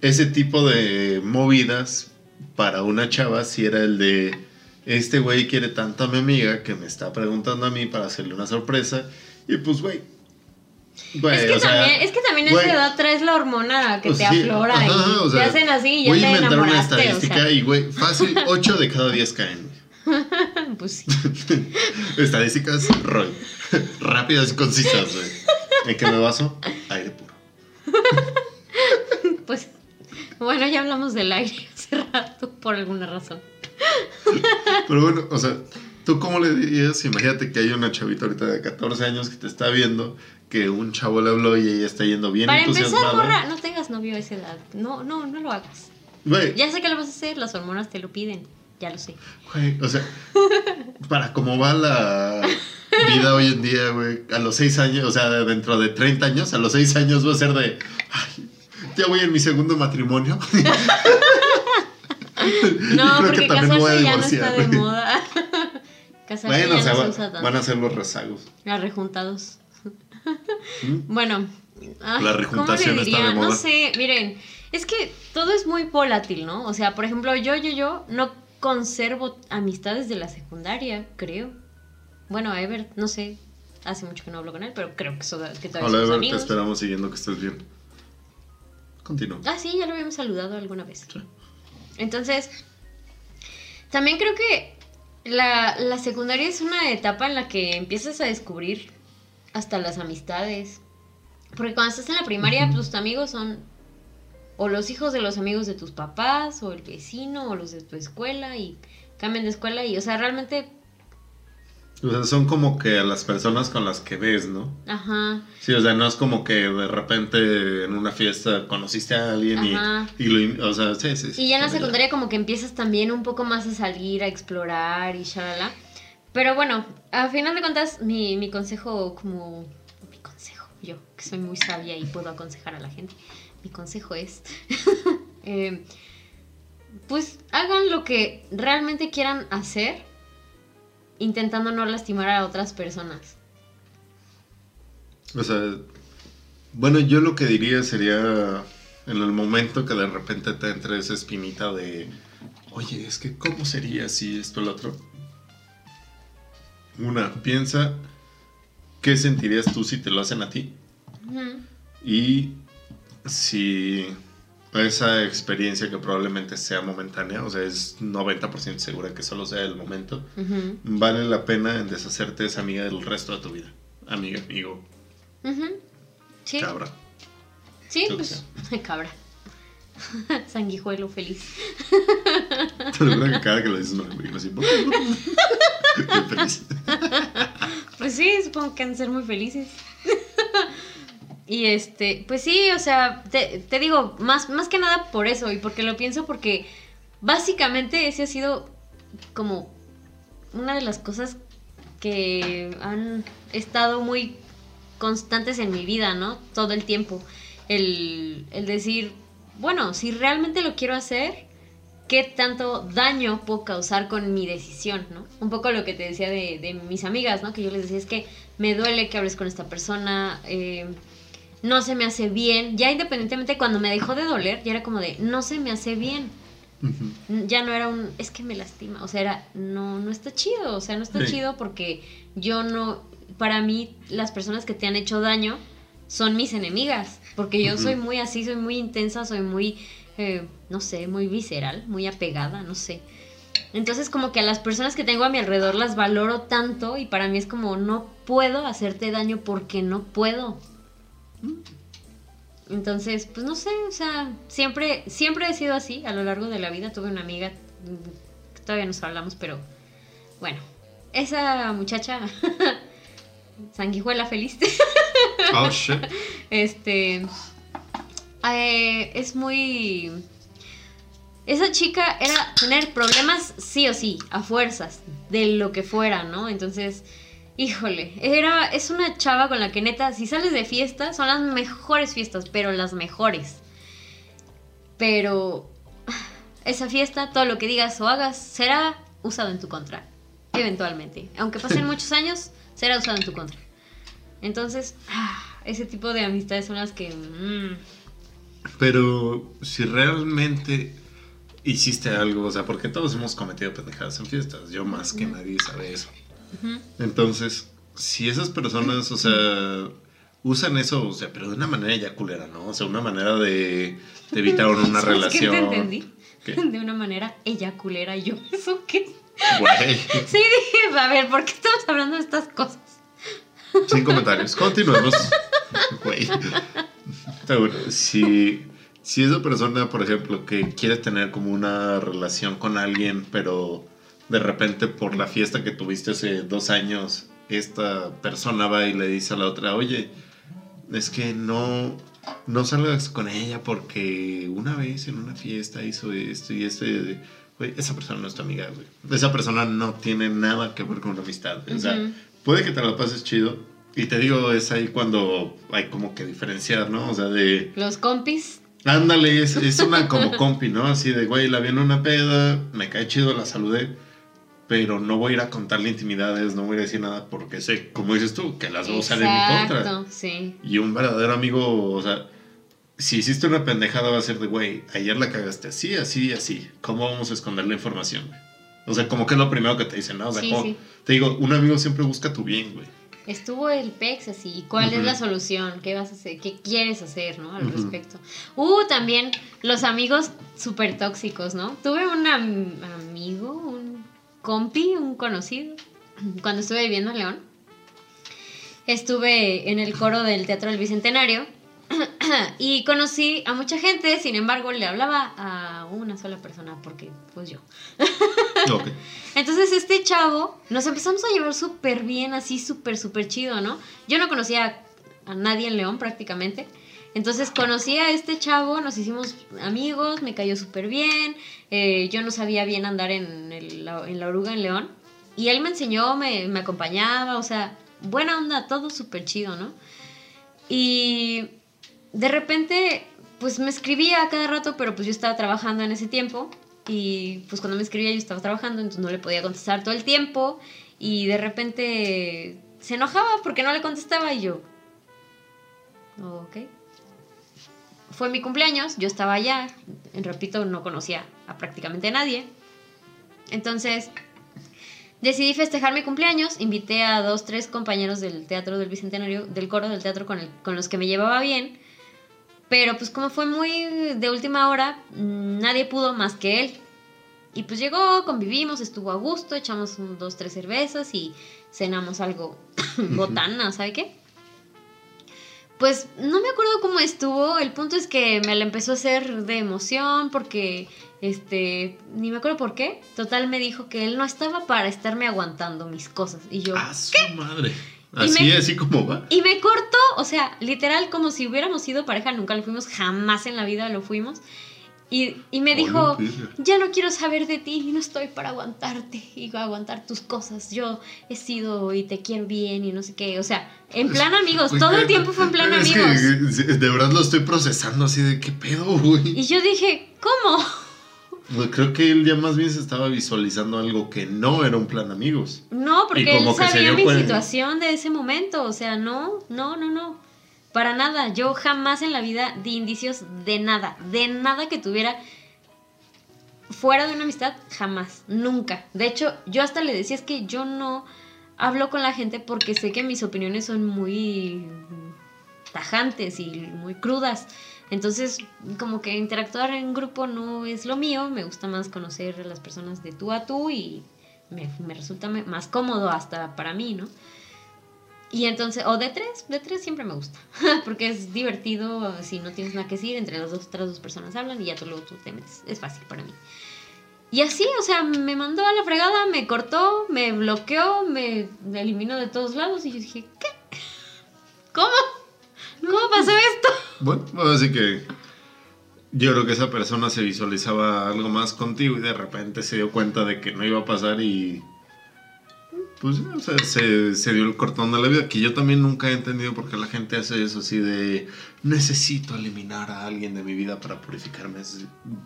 ese tipo de movidas para una chava si era el de este güey quiere tanto a mi amiga que me está preguntando a mí para hacerle una sorpresa y pues güey. Es que, o sea, también, es que también a güey, esa edad traes la hormona que te sí, aflora ajá, y o sea, te hacen así y ya voy te a inventar una enamoraste. o estadística sea. y güey, fácil 8 de cada 10 caen. Pues sí. Estadísticas Roy. Rápidas y concisas, güey. ¿En qué me baso? Aire puro. Pues bueno, ya hablamos del aire hace rato por alguna razón. Pero bueno, o sea, ¿tú cómo le dirías? Imagínate que hay una chavita ahorita de 14 años que te está viendo, que un chavo le habló y ella está yendo bien Para empezar, morra, no tengas novio a esa edad. No, no, no lo hagas. Güey, Ya sé que lo vas a hacer, las hormonas te lo piden. Ya lo sé. güey, o sea, para cómo va la vida hoy en día, güey, a los 6 años, o sea, dentro de 30 años, a los 6 años va a ser de, ay, ya voy en mi segundo matrimonio. No, creo porque también me voy a casarse ya no está de moda. casarse Bueno, ya o sea, no se usa tanto. van a ser los rezagos. Las rejuntados. ¿Mm? Bueno, ay, La ¿cómo rejuntación está de moda. No sé, miren, es que todo es muy volátil, ¿no? O sea, por ejemplo, yo, yo, yo no conservo amistades de la secundaria, creo. Bueno, a Ever, no sé, hace mucho que no hablo con él, pero creo que, so- que todavía Hola, somos Ever, te amigos. esperamos siguiendo que estés bien. Continúa. Ah, sí, ya lo habíamos saludado alguna vez. Sí. Entonces, también creo que la, la secundaria es una etapa en la que empiezas a descubrir hasta las amistades. Porque cuando estás en la primaria, tus amigos son o los hijos de los amigos de tus papás, o el vecino, o los de tu escuela, y cambian de escuela, y, o sea, realmente, O sea, son como que a las personas con las que ves, ¿no? ajá, Sí, o sea, no es como que de repente en una fiesta conociste a alguien y, Ajá. y lo... O sea, sí, sí. Y ya en la secundaria como que empiezas también un poco más a salir, a explorar y shalala. Pero bueno, a final de cuentas, mi, mi consejo como... Mi consejo, yo, que soy muy sabia y puedo aconsejar a la gente. Mi consejo es... eh, pues hagan lo que realmente quieran hacer, intentando no lastimar a otras personas. O sea, bueno, yo lo que diría sería en el momento que de repente te entre esa espinita de, oye, es que ¿cómo sería si esto lo otro? Una, piensa qué sentirías tú si te lo hacen a ti y si esa experiencia que probablemente sea momentánea, o sea, es 90% segura que solo sea el momento, vale la pena en deshacerte de esa amiga del resto de tu vida. Amiga, amigo. Sí, cabra. sí, pues cabra. Sanguijuelo feliz. Te lo que cada que lo dices me digo así. Feliz. Pues sí, supongo que han de ser muy felices. y este, pues sí, o sea, te, te digo, más, más que nada por eso, y porque lo pienso porque básicamente ese ha sido como una de las cosas que han estado muy constantes en mi vida, ¿no? Todo el tiempo. El, el decir, bueno, si realmente lo quiero hacer, qué tanto daño puedo causar con mi decisión, ¿no? Un poco lo que te decía de, de mis amigas, ¿no? Que yo les decía, es que me duele que hables con esta persona, eh, no se me hace bien. Ya independientemente, cuando me dejó de doler, ya era como de, no se me hace bien. Ya no era un, es que me lastima, o sea, era, no, no está chido, o sea, no está Sí. chido porque yo no, para mí, las personas que te han hecho daño son mis enemigas, porque yo soy muy así, soy muy intensa, soy muy, eh, no sé, muy visceral, muy apegada, no sé. Entonces como que a las personas que tengo a mi alrededor las valoro tanto y para mí es como no puedo hacerte daño porque no puedo. Entonces, pues no sé, o sea, siempre, siempre he sido así a lo largo de la vida. Tuve una amiga, mm, todavía nos hablamos, pero bueno, esa muchacha, sanguijuela feliz, Oh, shit. este, eh, es muy... Esa chica era tener problemas sí o sí, a fuerzas, de lo que fuera, ¿no? Entonces, híjole, era, es una chava con la que neta, si sales de fiesta, son las mejores fiestas, pero las mejores. Pero esa fiesta, todo lo que digas o hagas, será usado en tu contra, eventualmente. Aunque pasen muchos años, será usado en tu contra. Entonces, ah, ese tipo de amistades son las que... mm, Pero si realmente hiciste algo, o sea, porque todos hemos cometido pendejadas en fiestas, yo más que nadie sabe eso. Entonces, si esas personas, o sea, usan eso, o sea, pero de una manera ya culera, ¿no? O sea, una manera de, de evitar una ¿Sabes relación. qué te entendí? ¿Qué? De una manera ella culera y yo. ¿Eso qué? Güey, Sí, dije, a ver, ¿por qué estamos hablando de estas cosas? Sin comentarios. Continuemos. Güey. Bueno. Si, si esa persona, por ejemplo, que quiere tener como una relación con alguien, pero de repente por la fiesta que tuviste hace dos años, esta persona va y le dice a la otra, oye, es que no, no salgas con ella porque una vez en una fiesta hizo esto y esto. y- Güey, esa persona no es tu amiga, güey. Esa persona no tiene nada que ver con una amistad. Sea, Ujú. Puede que te la pases chido. Y te digo, es ahí cuando hay como que diferenciar, ¿no? O sea, de... Los compis. Ándale, es, es una como compi, ¿no? Así de, güey, la vi en una peda, me cae chido, la saludé, pero no voy a ir a contarle intimidades, no voy a decir nada porque sé, como dices tú, que las dos salen en mi contra. Exacto, sí. Y un verdadero amigo, o sea, si hiciste una pendejada va a ser de, güey, ayer la cagaste así, así así. ¿Cómo vamos a esconder la información, güey? O sea, como que es lo primero que te dicen, ¿no? O sea, Sí, como- sí. te digo, un amigo siempre busca tu bien, güey. Estuvo el PEX así. ¿y ¿Cuál es la solución? ¿Qué vas a hacer? ¿Qué quieres hacer, no? Al respecto. Uh, también los amigos súper tóxicos, ¿no? Tuve un am- amigo, un compi, un conocido, cuando estuve viviendo en León. Estuve en el coro del Teatro del Bicentenario y conocí a mucha gente, sin embargo, le hablaba a una sola persona porque, pues yo. Entonces este chavo, nos empezamos a llevar súper bien, así súper, súper chido, ¿no? Yo no conocía a nadie en León prácticamente. Entonces conocí a este chavo, nos hicimos amigos, me cayó súper bien. eh, yo no sabía bien andar en, el- en la oruga en León. Y él me enseñó, me, me acompañaba, o sea, buena onda, todo súper chido, ¿no? Y de repente, pues me escribía a cada rato, pero pues yo estaba trabajando en ese tiempo. Y pues cuando me escribía yo estaba trabajando, entonces no le podía contestar todo el tiempo. Y de repente se enojaba porque no le contestaba y yo... Ok. Fue mi cumpleaños, yo estaba allá, repito, no conocía a prácticamente nadie. Entonces decidí festejar mi cumpleaños, invité a dos, tres compañeros del teatro del Bicentenario, del coro del teatro con, el- con los que me llevaba bien. Pero pues como fue muy de última hora, nadie pudo más que él. Y pues llegó, convivimos, estuvo a gusto, echamos un, dos, tres cervezas y cenamos algo botana, ¿sabe qué? Pues no me acuerdo cómo estuvo, el punto es que me la empezó a hacer de emoción porque, este, ni me acuerdo por qué. Total me dijo que él no estaba para estarme aguantando mis cosas. Y yo, A su madre. Y Así, me- así como va. y me cortó, o sea, literal, como si hubiéramos sido pareja, nunca lo fuimos, jamás en la vida lo fuimos. Y, y me dijo, ya no quiero saber de ti, no estoy para aguantarte y aguantar tus cosas. Yo he sido y te quiero bien y no sé qué. O sea, en plan amigos, todo el tiempo fue en plan es que, amigos. de verdad lo estoy procesando así de qué pedo, güey. Y yo dije, ¿cómo? Pues creo que él ya más bien se estaba visualizando algo que no era un plan amigos. No, porque él que sabía mi cuenta. situación de ese momento. O sea, no, no, no, no. Para nada. Yo jamás en la vida di indicios de nada. De nada que tuviera fuera de una amistad. Jamás. Nunca. De hecho, yo hasta le decía es que yo no hablo con la gente porque sé que mis opiniones son muy tajantes y muy crudas. Entonces, como que interactuar en grupo no es lo mío. Me gusta más conocer a las personas de tú a tú y me, me resulta más cómodo hasta para mí, ¿no? Y entonces, o de tres, de tres siempre me gusta, porque es divertido si no tienes nada que decir, entre las otras dos personas hablan y ya tú luego tú te metes, es fácil para mí. Y así, o sea, me mandó a la fregada, me cortó, me bloqueó, me eliminó de todos lados y yo dije, ¿qué? ¿Cómo? ¿Cómo pasó esto? Bueno, así que yo creo que esa persona se visualizaba algo más contigo y de repente se dio cuenta de que no iba a pasar y pues o sea, se, se dio el cortón de la vida, que yo también nunca he entendido por qué la gente hace eso así de necesito eliminar a alguien de mi vida para purificarme.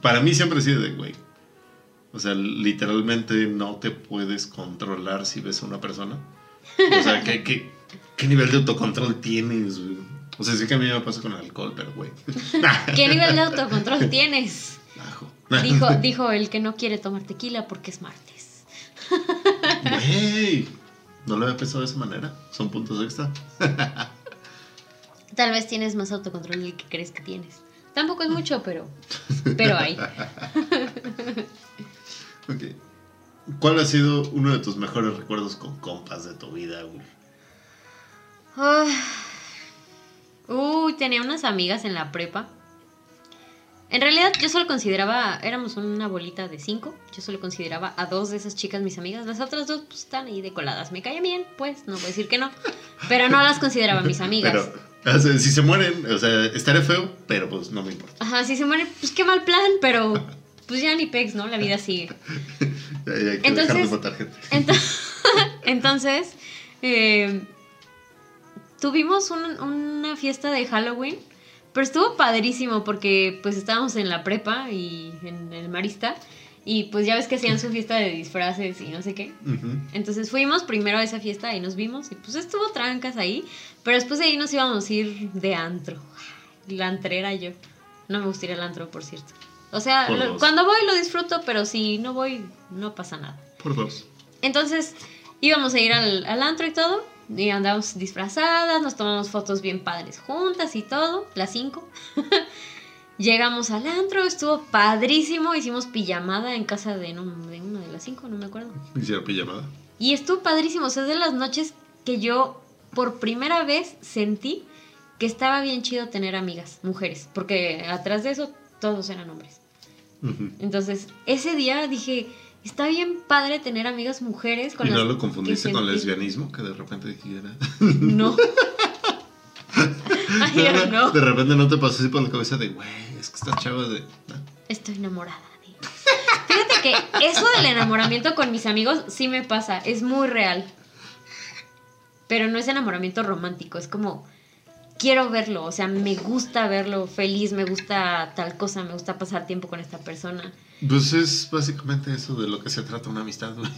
Para mí siempre ha sido de, güey, o sea, literalmente no te puedes controlar si ves a una persona. O sea, ¿qué, qué, qué nivel de autocontrol tienes? O sea, sí que a mí me pasa con el alcohol, pero güey. ¿Qué nivel de autocontrol tienes? Dijo, dijo el que no quiere tomar tequila porque es martes. Güey, no lo había pensado de esa manera. Son puntos extra. Tal vez tienes más autocontrol del que crees que tienes. Tampoco es mucho, pero, pero hay. ¿Cuál ha sido uno de tus mejores recuerdos con compas de tu vida, Uy, tenía unas amigas en la prepa. En realidad yo solo consideraba, éramos una bolita de cinco, yo solo consideraba a dos de esas chicas mis amigas, las otras dos pues, están ahí decoladas, me caían bien, pues no voy a decir que no, pero no las consideraba mis amigas. Pero, si se mueren, o sea, estaré feo, pero pues no me importa. Ajá, si se mueren, pues qué mal plan, pero pues ya ni pex, ¿no? La vida sigue. hay que entonces, de gente. entonces, eh, tuvimos una fiesta de Halloween, pero estuvo padrísimo porque pues estábamos en la prepa y en el Marista. Y pues ya ves que hacían su fiesta de disfraces y no sé qué. Entonces fuimos primero a esa fiesta y nos vimos y pues estuvo trancas ahí. Pero después de ahí nos íbamos a ir de antro. La antrera yo. No me gusta ir al antro, por cierto. O sea, cuando voy lo disfruto, pero si no voy, no pasa nada. Por dos. Entonces, íbamos a ir al, antro y todo. Y andamos disfrazadas, nos tomamos fotos bien padres juntas y todo, las cinco. Llegamos al antro, estuvo padrísimo, hicimos pijamada en casa de, una de las cinco, no me acuerdo. Hicieron pijamada. Y estuvo padrísimo, o sea, es de las noches que yo por primera vez sentí que estaba bien chido tener amigas, mujeres, porque atrás de eso todos eran hombres. Entonces, ese día dije, está bien padre tener amigas mujeres con ¿Y no lo confundiste con lesbianismo? Que de repente dijera. No. no. De repente no te pasó así por la cabeza de, güey, es que esta chava de. Estoy enamorada de Fíjate que eso del enamoramiento con mis amigos sí me pasa, es muy real. Pero no es enamoramiento romántico, es como quiero verlo, o sea, me gusta verlo feliz, me gusta tal cosa, me gusta pasar tiempo con esta persona. Pues es básicamente eso de lo que se trata una amistad, güey.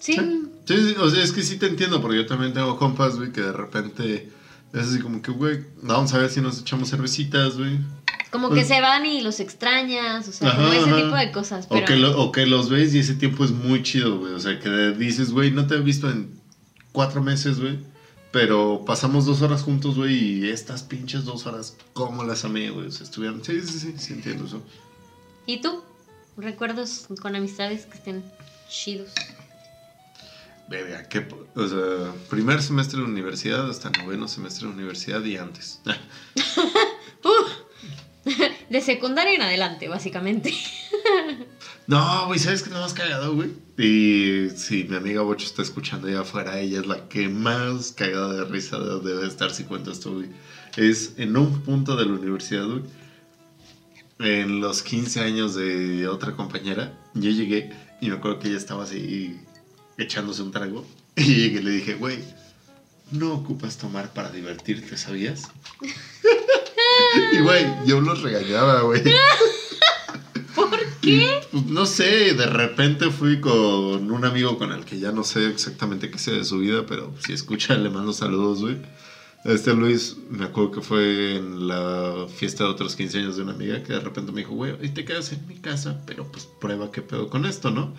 ¿Sí? ¿Sí? o sea, es que sí te entiendo, porque yo también tengo compas, güey, que de repente es así como que, güey, vamos a ver si nos echamos cervecitas, güey. Como que pues se van y los extrañas, o sea, como ese tipo de cosas. O, que o que los ves y ese tiempo es muy chido, güey. O sea, que dices, güey, no te he visto en cuatro meses, güey. Pero pasamos dos horas juntos, güey, y estas pinches dos horas, ¿cómo las amé, güey? O sea, estuvieron. Sí, sí, sí, sí, entiendo eso. ¿Y tú? ¿Recuerdos con amistades que estén chidos? Verga, ¿qué? O sea, primer semestre de universidad hasta noveno semestre de universidad y antes. uh, de secundaria en adelante, básicamente. No, güey, ¿sabes qué es lo más cagado, güey? Y si mi amiga Bocho está escuchando allá afuera, ella es la que más cagada de risa debe estar si cuento esto, güey. Es en un punto de la universidad, güey. En los 15 años de otra compañera, yo llegué y me acuerdo que ella estaba así echándose un trago. Y llegué y le dije, güey, no ocupas tomar para divertirte, ¿sabías? y, güey, yo los regañaba, güey. Pues, no sé, de repente fui con un amigo con el que ya no sé exactamente qué sea de su vida, pero si escucha le mando saludos, güey. Este Luis, me acuerdo que fue en la fiesta de otros 15 años de una amiga que de repente me dijo, güey, y te quedas en mi casa, pero pues prueba qué pedo con esto, ¿no?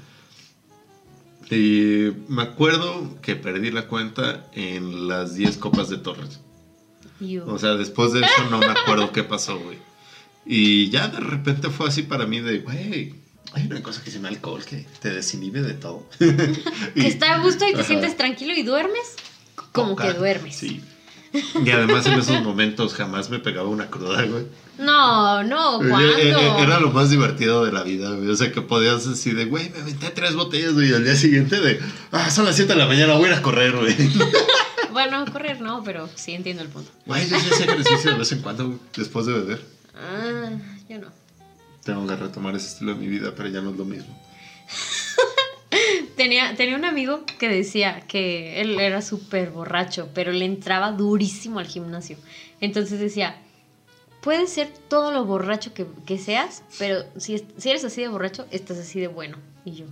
Y me acuerdo que perdí la cuenta en las 10 copas de Torres. O sea, después de eso no me acuerdo qué pasó, güey. Y ya de repente fue así para mí de, güey, hay una cosa que se llama alcohol que te desinhibe de todo. que está a gusto y te sientes tranquilo y duermes como que duermes. Sí. Y además en esos momentos jamás me pegaba una cruda, güey. No, no, Eh, ¿cuándo? eh, eh, Era lo más divertido de la vida, güey. O sea, que podías decir de, güey, me aventé tres botellas, güey. Y al día siguiente de, ah, son las 7 de la mañana, voy a ir a correr, güey. Bueno, correr no, pero sí entiendo el punto. Güey, yo sí hacía ejercicio de vez en cuando, güey, después de beber. Ah, yo no. Tengo que retomar ese estilo de mi vida, pero ya no es lo mismo. Tenía, tenía un amigo que decía que él era súper borracho, pero le entraba durísimo al gimnasio. Entonces decía, puedes ser todo lo borracho que, que seas, pero si, si eres así de borracho, estás así de bueno. Y yo,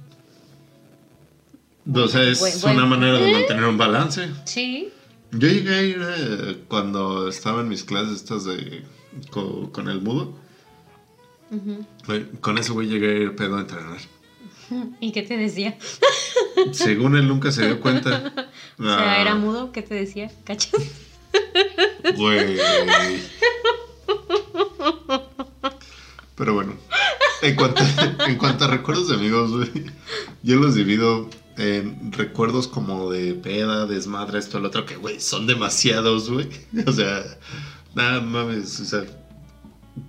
O sea, es una manera de mantener un balance. sí, Yo llegué a ir eh, cuando estaba en mis clases estas de co- con, el mudo. Con ese güey llegué a ir pedo a entrenar. ¿y qué te decía? Según él nunca se dio cuenta. O sea, Ah, era mudo, ¿qué te decía? ¿Cachas? Güey. Pero bueno, en cuanto, en cuanto a recuerdos de amigos, güey, yo los divido en recuerdos como de peda, desmadre, esto, el otro, que, güey, son demasiados, güey. O sea, nada mames, o sea,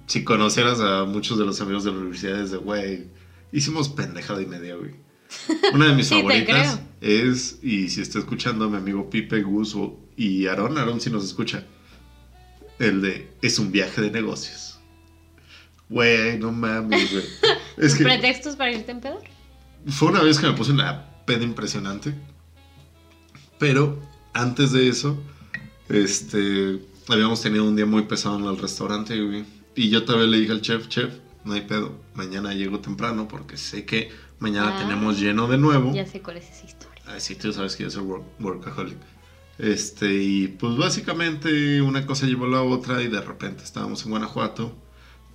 si conocieras a muchos de los amigos de la universidad, es de, güey, hicimos pendejada y media, güey. Una de mis Sí, favoritas es, y si está escuchando mi amigo Pipe, Gus y Aarón, Aarón si nos escucha, el de es un viaje de negocios. Güey, no mames, güey. Es que ¿Pretextos para irte en pedo? fue una vez que me puse una peda impresionante. Pero antes de eso, este, habíamos tenido un día muy pesado en el restaurante, güey. Y yo todavía le dije al chef, chef, no hay pedo. Mañana llego temprano porque sé que mañana Ah. tenemos lleno de nuevo. Ya sé cuál es esa historia. Sí, tú sabes que yo soy work- workaholic. Este, y pues básicamente una cosa llevó a la otra y de repente estábamos en Guanajuato,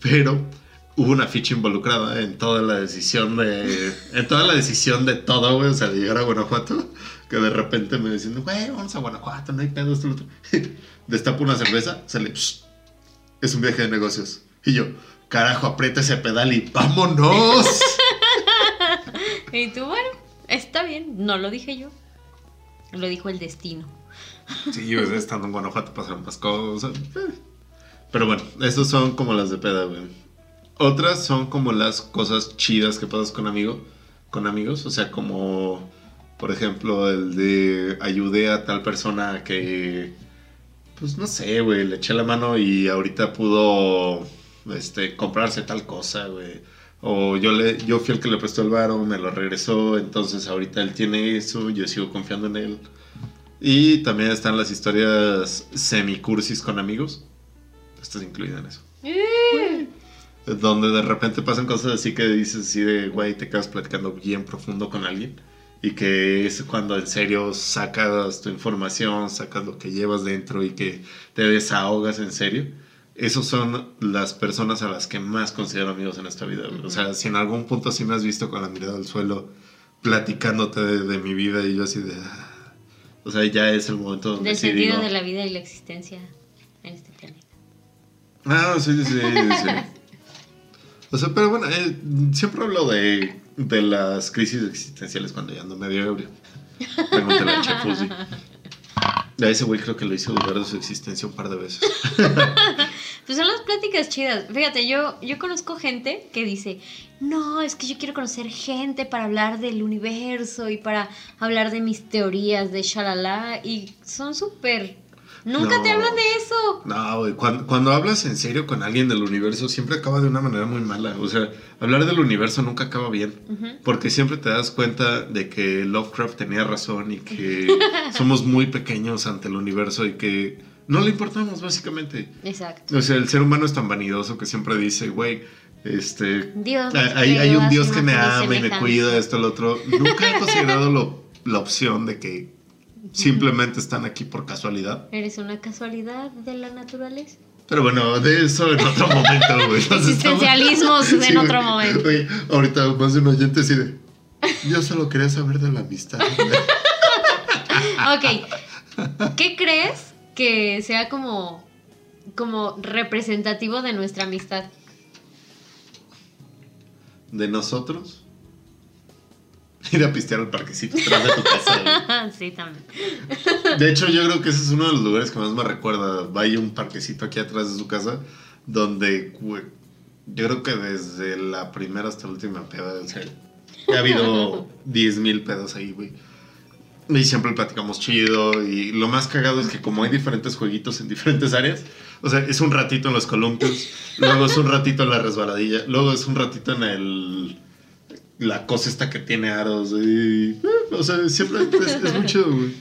pero hubo una ficha involucrada en toda la decisión de, en toda la decisión de todo, güey, o sea, de llegar a Guanajuato, que de repente me dicen, güey, vamos a Guanajuato, no hay pedo, esto, lo otro. Destapo una cerveza, sale, "Psst, es un viaje de negocios. Y yo, carajo, aprieta ese pedal y vámonos. Y tú, bueno, está bien, no lo dije yo. Lo dijo el destino. Sí, pues, estando en Guanajuato pasaron más cosas. Pero bueno, esas son como las de peda, güey. Otras son como las cosas chidas que pasas con amigo, con amigos, o sea, como por ejemplo el de ayudé a tal persona que pues no sé, güey, le eché la mano y ahorita pudo este comprarse tal cosa, güey. O yo le yo fui el que le prestó el varo, me lo regresó, entonces ahorita él tiene eso, yo sigo confiando en él. Y también están las historias semicursis con amigos. Estás incluida en eso. Donde de repente pasan cosas así que dices así de, güey, te quedas platicando bien profundo con alguien. Y que es cuando en serio sacas tu información, sacas lo que llevas dentro y que te desahogas en serio. Esos son las personas a las que más considero amigos en esta vida. O sea, si en algún punto sí me has visto con la mirada al suelo platicándote de, de mi vida y yo así de... ah. O sea, ya es el momento donde Del sí sentido digo, de la vida y la existencia en este planeta. Ah, sí, sí, sí. sí. O sea, pero bueno, eh, siempre hablo de, de las crisis existenciales cuando ya ando medio ebrio. Pregúntale a Chef. A ese güey creo que lo hizo dudar de su existencia un par de veces. Pues son las pláticas chidas. Fíjate, yo, yo conozco gente que dice, no, es que yo quiero conocer gente para hablar del universo y para hablar de mis teorías de shalala. Y son súper... Nunca te hablan de eso. No, güey, cuando, cuando hablas en serio con alguien del universo siempre acaba de una manera muy mala. O sea, hablar del universo nunca acaba bien. Porque siempre te das cuenta de que Lovecraft tenía razón y que somos muy pequeños ante el universo y que no le importamos básicamente. Exacto. O sea, el ser humano es tan vanidoso que siempre dice, güey, este... Dios Hay, un Dios que me ama y me cuida, esto, lo otro. Nunca he considerado lo- la opción de que simplemente están aquí por casualidad. Eres una casualidad de la naturaleza. Pero bueno, de eso en otro momento, güey. Estamos- Existencialismos en Sí, otro momento. Ahorita más de un oyente así de... Yo solo quería saber de la amistad. Ok. ¿Qué crees que sea como, como representativo de nuestra amistad? ¿De nosotros? Ir a pistear al parquecito atrás de tu casa. sí, también. De hecho, yo creo que ese es uno de los lugares que más me recuerda. Hay un parquecito aquí atrás de su casa donde yo creo que desde la primera hasta la última peda, o sea, ha habido 10 mil pedos ahí, güey. Y siempre platicamos chido. Y lo más cagado es que como hay diferentes jueguitos en diferentes áreas, o sea, es un ratito en los columpios, luego es un ratito en la resbaladilla, luego es un ratito en el... La cosa esta que tiene aros, y, o sea, siempre es, es muy chido, güey.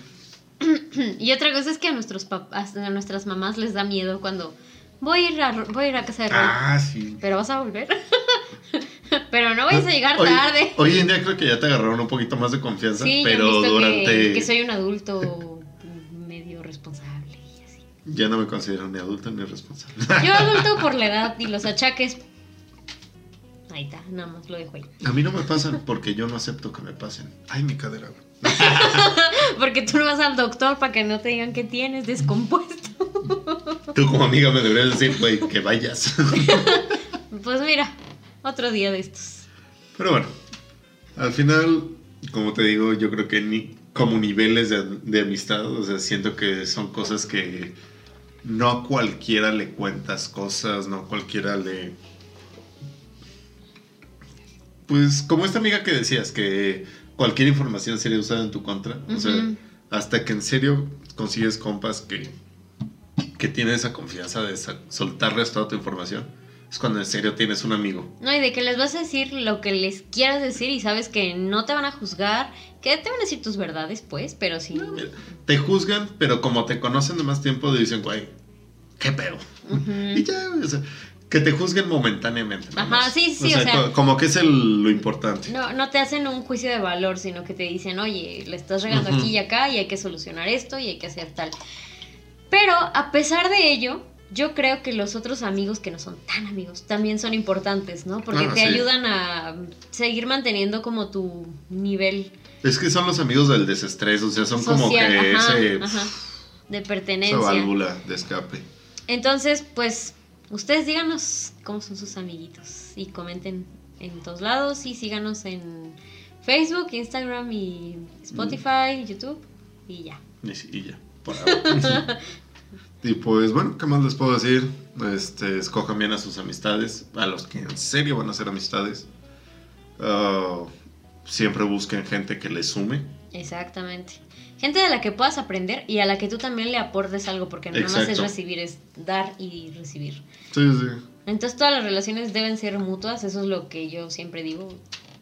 Y otra cosa es que a nuestros papás, a nuestras mamás les da miedo cuando voy a ir a, voy a, ir a casa de. Ah, sí. Pero vas a volver. pero no vayas a llegar Hoy- tarde. Hoy en día creo que ya te agarraron un poquito más de confianza, Sí, ya han pero visto que- durante... que, soy un adulto medio responsable y así. Ya no me considero ni adulto ni responsable. Yo adulto por la edad y los achaques. Ahí está, nada más lo dejo ahí. A mí no me pasan porque yo no acepto que me pasen. Ay, mi cadera. Porque tú no vas al doctor para que no te digan que tienes descompuesto. Tú como amiga me deberías decir, güey, que vayas. Pues mira, otro día de estos. Pero bueno, al final, como te digo, yo creo que ni como niveles de, de amistad, o sea, siento que son cosas que no a cualquiera le cuentas cosas, no a cualquiera le... Pues como esta amiga que decías, que cualquier información sería usada en tu contra, o sea, hasta que en serio consigues compas que, que tienen esa confianza de soltarles toda tu información, es cuando en serio tienes un amigo. No, y de que les vas a decir lo que les quieras decir y sabes que no te van a juzgar, que te van a decir tus verdades, pues, pero sí. Mira, Te juzgan, pero como te conocen de más tiempo, dicen, güey, qué pedo. Ujú. Y ya, o sea, que te juzguen momentáneamente. Ajá, más. sí, sí, o sea- co- como que es el- lo importante. No, no te hacen un juicio de valor, sino que te dicen, oye, le estás regando aquí y acá y hay que solucionar esto y hay que hacer tal. Pero a pesar de ello, yo creo que los otros amigos que no son tan amigos también son importantes, ¿no? Porque Ah, te sí. ayudan a seguir manteniendo como tu nivel Es que son los amigos del desestrés, o sea, son como que ajá, ese, ajá, de esa pertenencia. válvula de escape. Entonces, pues, ustedes díganos cómo son sus amiguitos y comenten en todos lados y síganos en Facebook, Instagram y Spotify, YouTube y ya. Y ya, por ahora. y pues bueno, ¿qué más les puedo decir? Este, escojan bien a sus amistades, a los que en serio van a ser amistades. Ah, siempre busquen gente que les sume. Exactamente. Gente de la que puedas aprender y a la que tú también le aportes algo, porque no nada más es recibir, es dar y recibir. Sí, sí. Entonces todas las relaciones deben ser mutuas, eso es lo que yo siempre digo.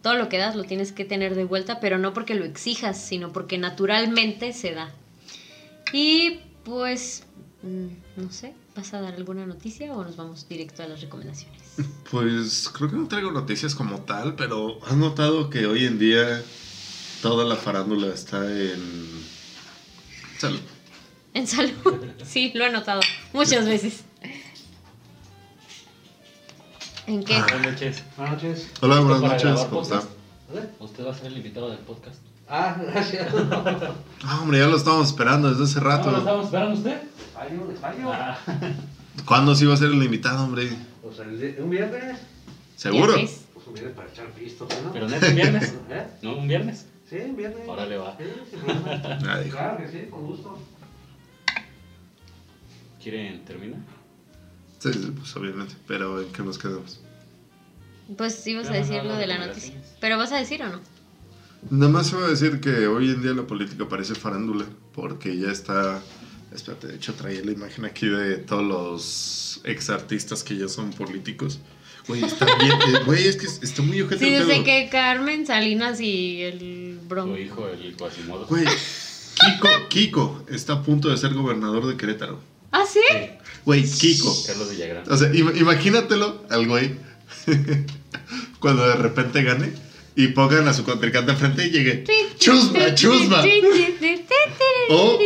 Todo lo que das lo tienes que tener de vuelta, pero no porque lo exijas, sino porque naturalmente se da. Y pues, mm, no sé, ¿vas a dar alguna noticia o nos vamos directo a las recomendaciones? Pues creo que no traigo noticias como tal, pero has notado que hoy en día toda la farándula está en... Salud. En salud, sí, lo he notado muchas veces. ¿En qué? Ah. Buenas noches. Buenas noches. Hola, ¿Listo buenas noches, ¿cómo está? ¿Dónde? Usted va a ser el invitado del podcast. Ah, gracias. Ah, hombre, ya lo estábamos esperando desde hace ¿No lo rato. estábamos esperando usted? Fallo, fallo. Ah, ¿Cuándo se iba a ser el invitado, hombre? De- un viernes. ¿Seguro? Pues un viernes para echar pistos, ¿no? pero neta, un viernes. ¿Eh? ¿No? ¿Un viernes? Sí, viernes. Órale, va. Sí, sin problema. Dijo. Claro que sí, con gusto. ¿Quieren terminar? Sí, sí, pues obviamente. Pero ¿en qué nos quedamos? Pues ibas a Ya, no, decir lo de la noticia. ¿Pero vas a decir o no? Nada más iba a decir que hoy en día la política parece farándula, porque ya está... Espérate, de hecho traía la imagen aquí de todos los ex artistas que ya son políticos. Güey, está bien, eh, güey, es que está muy ojete Sí, desde que Carmen Salinas y el Su Bronco. hijo, el Quasimodo. Güey, Kiko, Kiko está a punto de ser gobernador de Querétaro. ¿Ah, sí? Güey, Kiko. Carlos Villagrán. O sea, im- imagínatelo al güey cuando de repente gane y pongan a su contrincante enfrente y llegue. ¡Chusma, chusma! O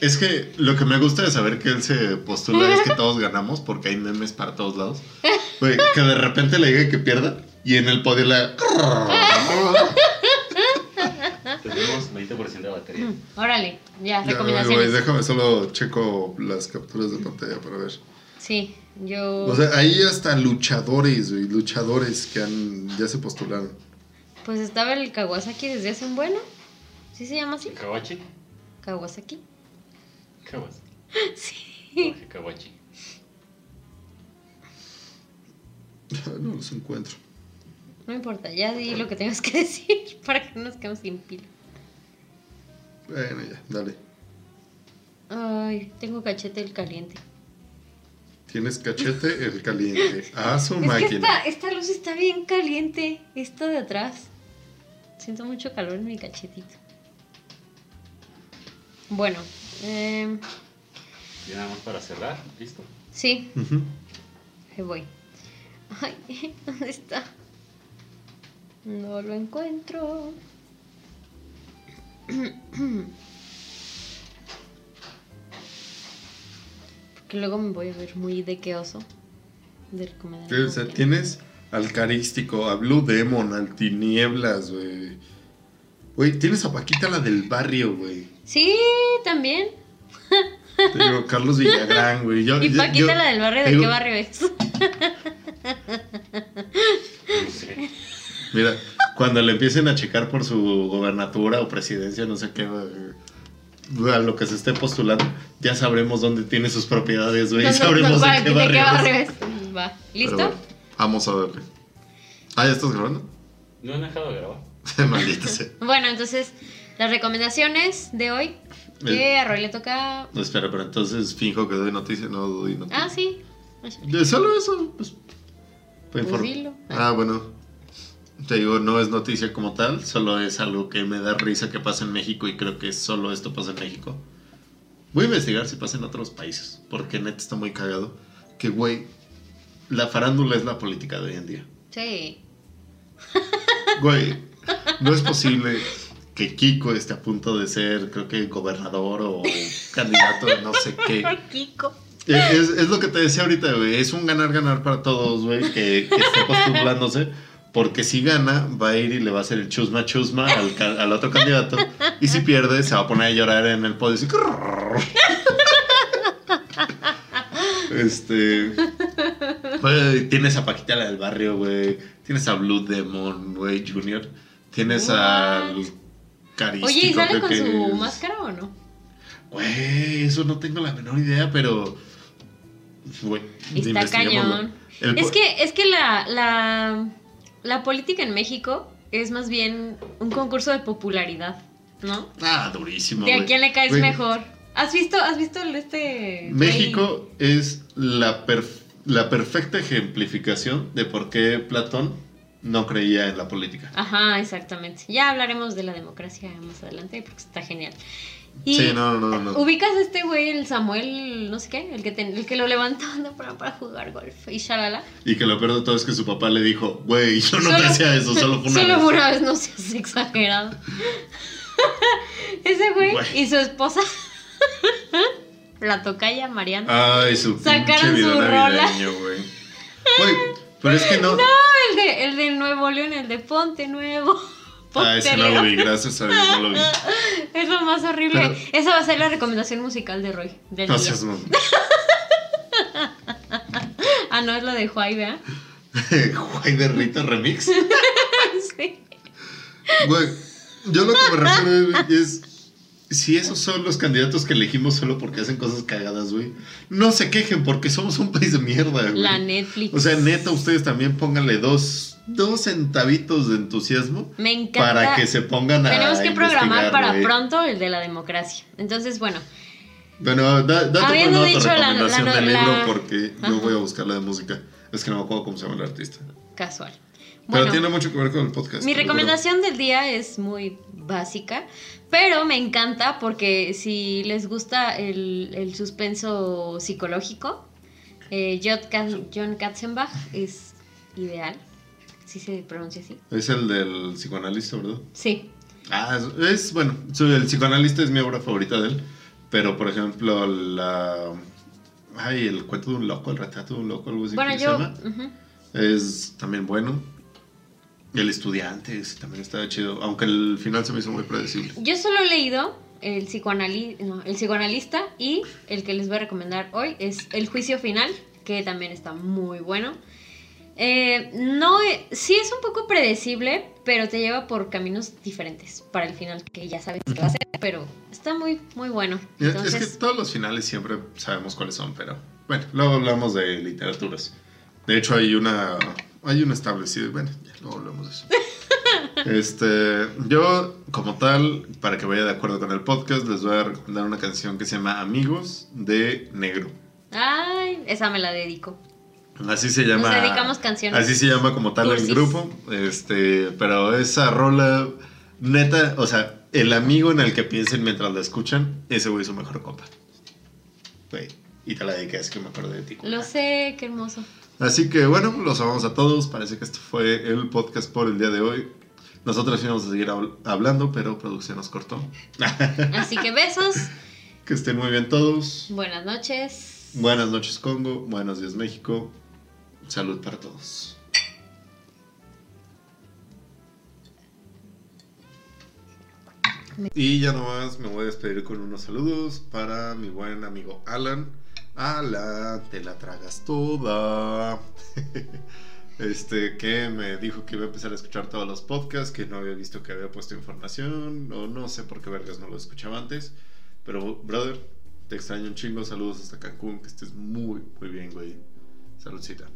es que lo que me gusta de saber que él se postula es que todos ganamos porque hay memes para todos lados. Güey, que de repente le diga que pierda y en el podio le. Tenemos 20% de batería. Órale, ya, Ya, güey, recomendaciones. déjame solo checo las capturas de pantalla para ver. Sí, yo. O sea, ahí hasta luchadores, güey, luchadores que han ya se postularon. Pues estaba el Kawasaki desde hace un bueno. ¿Sí se llama así? ¿Kawachi? Kawasaki. Kawas. Sí. Kawachi. No los encuentro. No importa, ya di lo que tengas que decir para que no nos quedemos sin pila. Bueno, ya, dale. Ay, tengo cachete el caliente. Tienes cachete el caliente. A su Es que máquina. esta, esta luz está bien caliente. Esta de atrás. Siento mucho calor en mi cachetito. Bueno, eh, Y nada más para cerrar, listo. sí, ahí voy. Ay, ¿dónde está? No lo encuentro. Porque luego me voy a ver muy de qué oso. De recomendar. O sea, tienes al carístico, a Blue Demon, al Tinieblas, güey. Güey, tienes a Paquita la del barrio, güey. Sí, también. Te digo, Carlos Villagrán, güey. Yo- Y Paquita, yo- la del barrio, ¿de digo, qué barrio es? No sé. Mira, cuando le empiecen a checar por su gobernatura o presidencia, no sé qué, güey, a lo que se esté postulando, ya sabremos dónde tiene sus propiedades, güey. y No, no, sabremos no, de, ¿de qué barrio, es. es? Va, ¿listo? bueno, vamos a verle. Ah, ¿ya estás grabando? ¿No han dejado de grabar? Maldita sea. Bueno, entonces, las recomendaciones de hoy. Que a Roy le toca. No, espera, pero entonces finjo que doy noticia, no doy noticia. Ah, sí. De solo eso, pues. para Pues inform- dilo. Ah, bueno. Te digo, no es noticia como tal, solo es algo que me da risa que pasa en México y creo que solo esto pasa en México. Voy a investigar si pasa en otros países, porque neta está muy cagado. Que, güey, la farándula es la política de hoy en día. Sí. Güey, no es posible que Kiko esté a punto de ser, creo que, gobernador o candidato de no sé qué. Kiko. Es, es lo que te decía ahorita, güey. Es un ganar-ganar para todos, güey, que, que esté postulándose. Porque si gana, va a ir y le va a hacer el chusma chusma al, al otro candidato. Y si pierde, se va a poner a llorar en el podio. Así, este. tienes a Paquita la del barrio, güey. Tienes a Blue Demon, güey, Junior. Tienes al carístico. Oye, ¿y sale con su es. máscara o no? Güey, eso no tengo la menor idea, pero. Güey, Está cañón. El Es que, es que la, la, la política en México es más bien un concurso de popularidad, ¿no? Ah, durísimo. De a quién le caes mejor. ¿Has visto, has visto el este? México es la, perf- la perfecta ejemplificación de por qué Platón no creía en la política. Ajá, exactamente. Ya hablaremos de la democracia más adelante porque está genial. Y Sí, no, no, no. ubicas a este güey, el Samuel, no sé qué, el que, ten- el que lo levantó para, para jugar golf y shalala. Y que lo peor de todo es que su papá le dijo, güey, yo no Solo- te hacía eso, solo fue una Solo vez". fue una vez, no seas exagerado. Ese güey, Güey. y su esposa, la tocaya Mariana. Ay, su Sacaron su rola. güey. Güey, pero es que no. No, el de, el de Nuevo León, el de Ponte Nuevo. Ah, ese no Ponte lo vi, gracias a Dios no lo vi. Es lo más horrible. Pero- Esa va a ser la recomendación musical de Roy. Del No seas. Ah, no, es la de Juay, ¿verdad? Guay de Rita Remix. sí. Güey, yo lo que me refiero es. Si esos son los candidatos que elegimos solo porque hacen cosas cagadas, güey. No se quejen porque somos un país de mierda, güey. La Netflix. O sea, neta, ustedes también pónganle dos, dos centavitos de entusiasmo Me encanta. para que se pongan a. Tenemos que programar para pronto el de la democracia. Entonces, bueno, Bueno, da, da tu Habiendo tu dicho la- recomendación la- del la- libro porque yo voy a buscar la de música. Es que no me acuerdo cómo se llama el artista. casual. Pero Bueno, tiene mucho que ver con el podcast. mi recomendación del día es muy básica, pero me encanta porque si les gusta el, el suspenso psicológico, eh, John Ka- John Katzenbach es ideal. ¿Sí se pronuncia así? Es el del psicoanalista, ¿verdad? Sí. Ah, es, es- bueno, el psicoanalista es mi obra favorita de él. Pero, por ejemplo, la. Ay, el cuento de un loco, el retrato de un loco, algo así. Bueno, que se llama. Es también bueno. El estudiante ese también estaba chido. Aunque el final se me hizo muy predecible. Yo solo he leído el, psicoanali- no, el psicoanalista y el que les voy a recomendar hoy es El juicio final, que también está muy bueno. Eh, no, eh, sí es un poco predecible, pero te lleva por caminos diferentes para el final que ya sabes que va a ser, pero está muy, muy bueno. Es- que todos los finales siempre sabemos cuáles son, pero bueno, luego hablamos de literaturas. De hecho, hay una. Hay un establecido. Bueno, ya luego hablamos de eso. Este, yo, como tal, para que vaya de acuerdo con el podcast, les voy a recomendar una canción que se llama Amigos de Negro. ay, esa me la dedico. Así se llama. Nos dedicamos canciones. Así se llama como tal Cursis. el grupo. Este, pero esa rola, neta, o sea, el amigo en el que piensen mientras la escuchan, ese güey es su mejor compa. Güey, y te la dediqué, es que me acuerdo de ti. Lo sé, qué hermoso. Así que bueno, los amamos a todos. Parece que esto fue el podcast por el día de hoy. Nosotros íbamos a seguir habl- hablando, pero producción nos cortó. Así que besos, Que estén muy bien todos. buenas noches. Buenas noches Congo, buenos días México. Salud para todos. Y ya nomás me voy a despedir con unos saludos para mi buen amigo Alan. Alan, te la tragas toda. Este, que me dijo que iba a empezar a escuchar todos los podcasts, que no había visto que había puesto información, o no sé por qué vergas no lo escuchaba antes. Pero, brother, te extraño un chingo. Saludos hasta Cancún, que estés muy, muy bien, güey. Saludcita.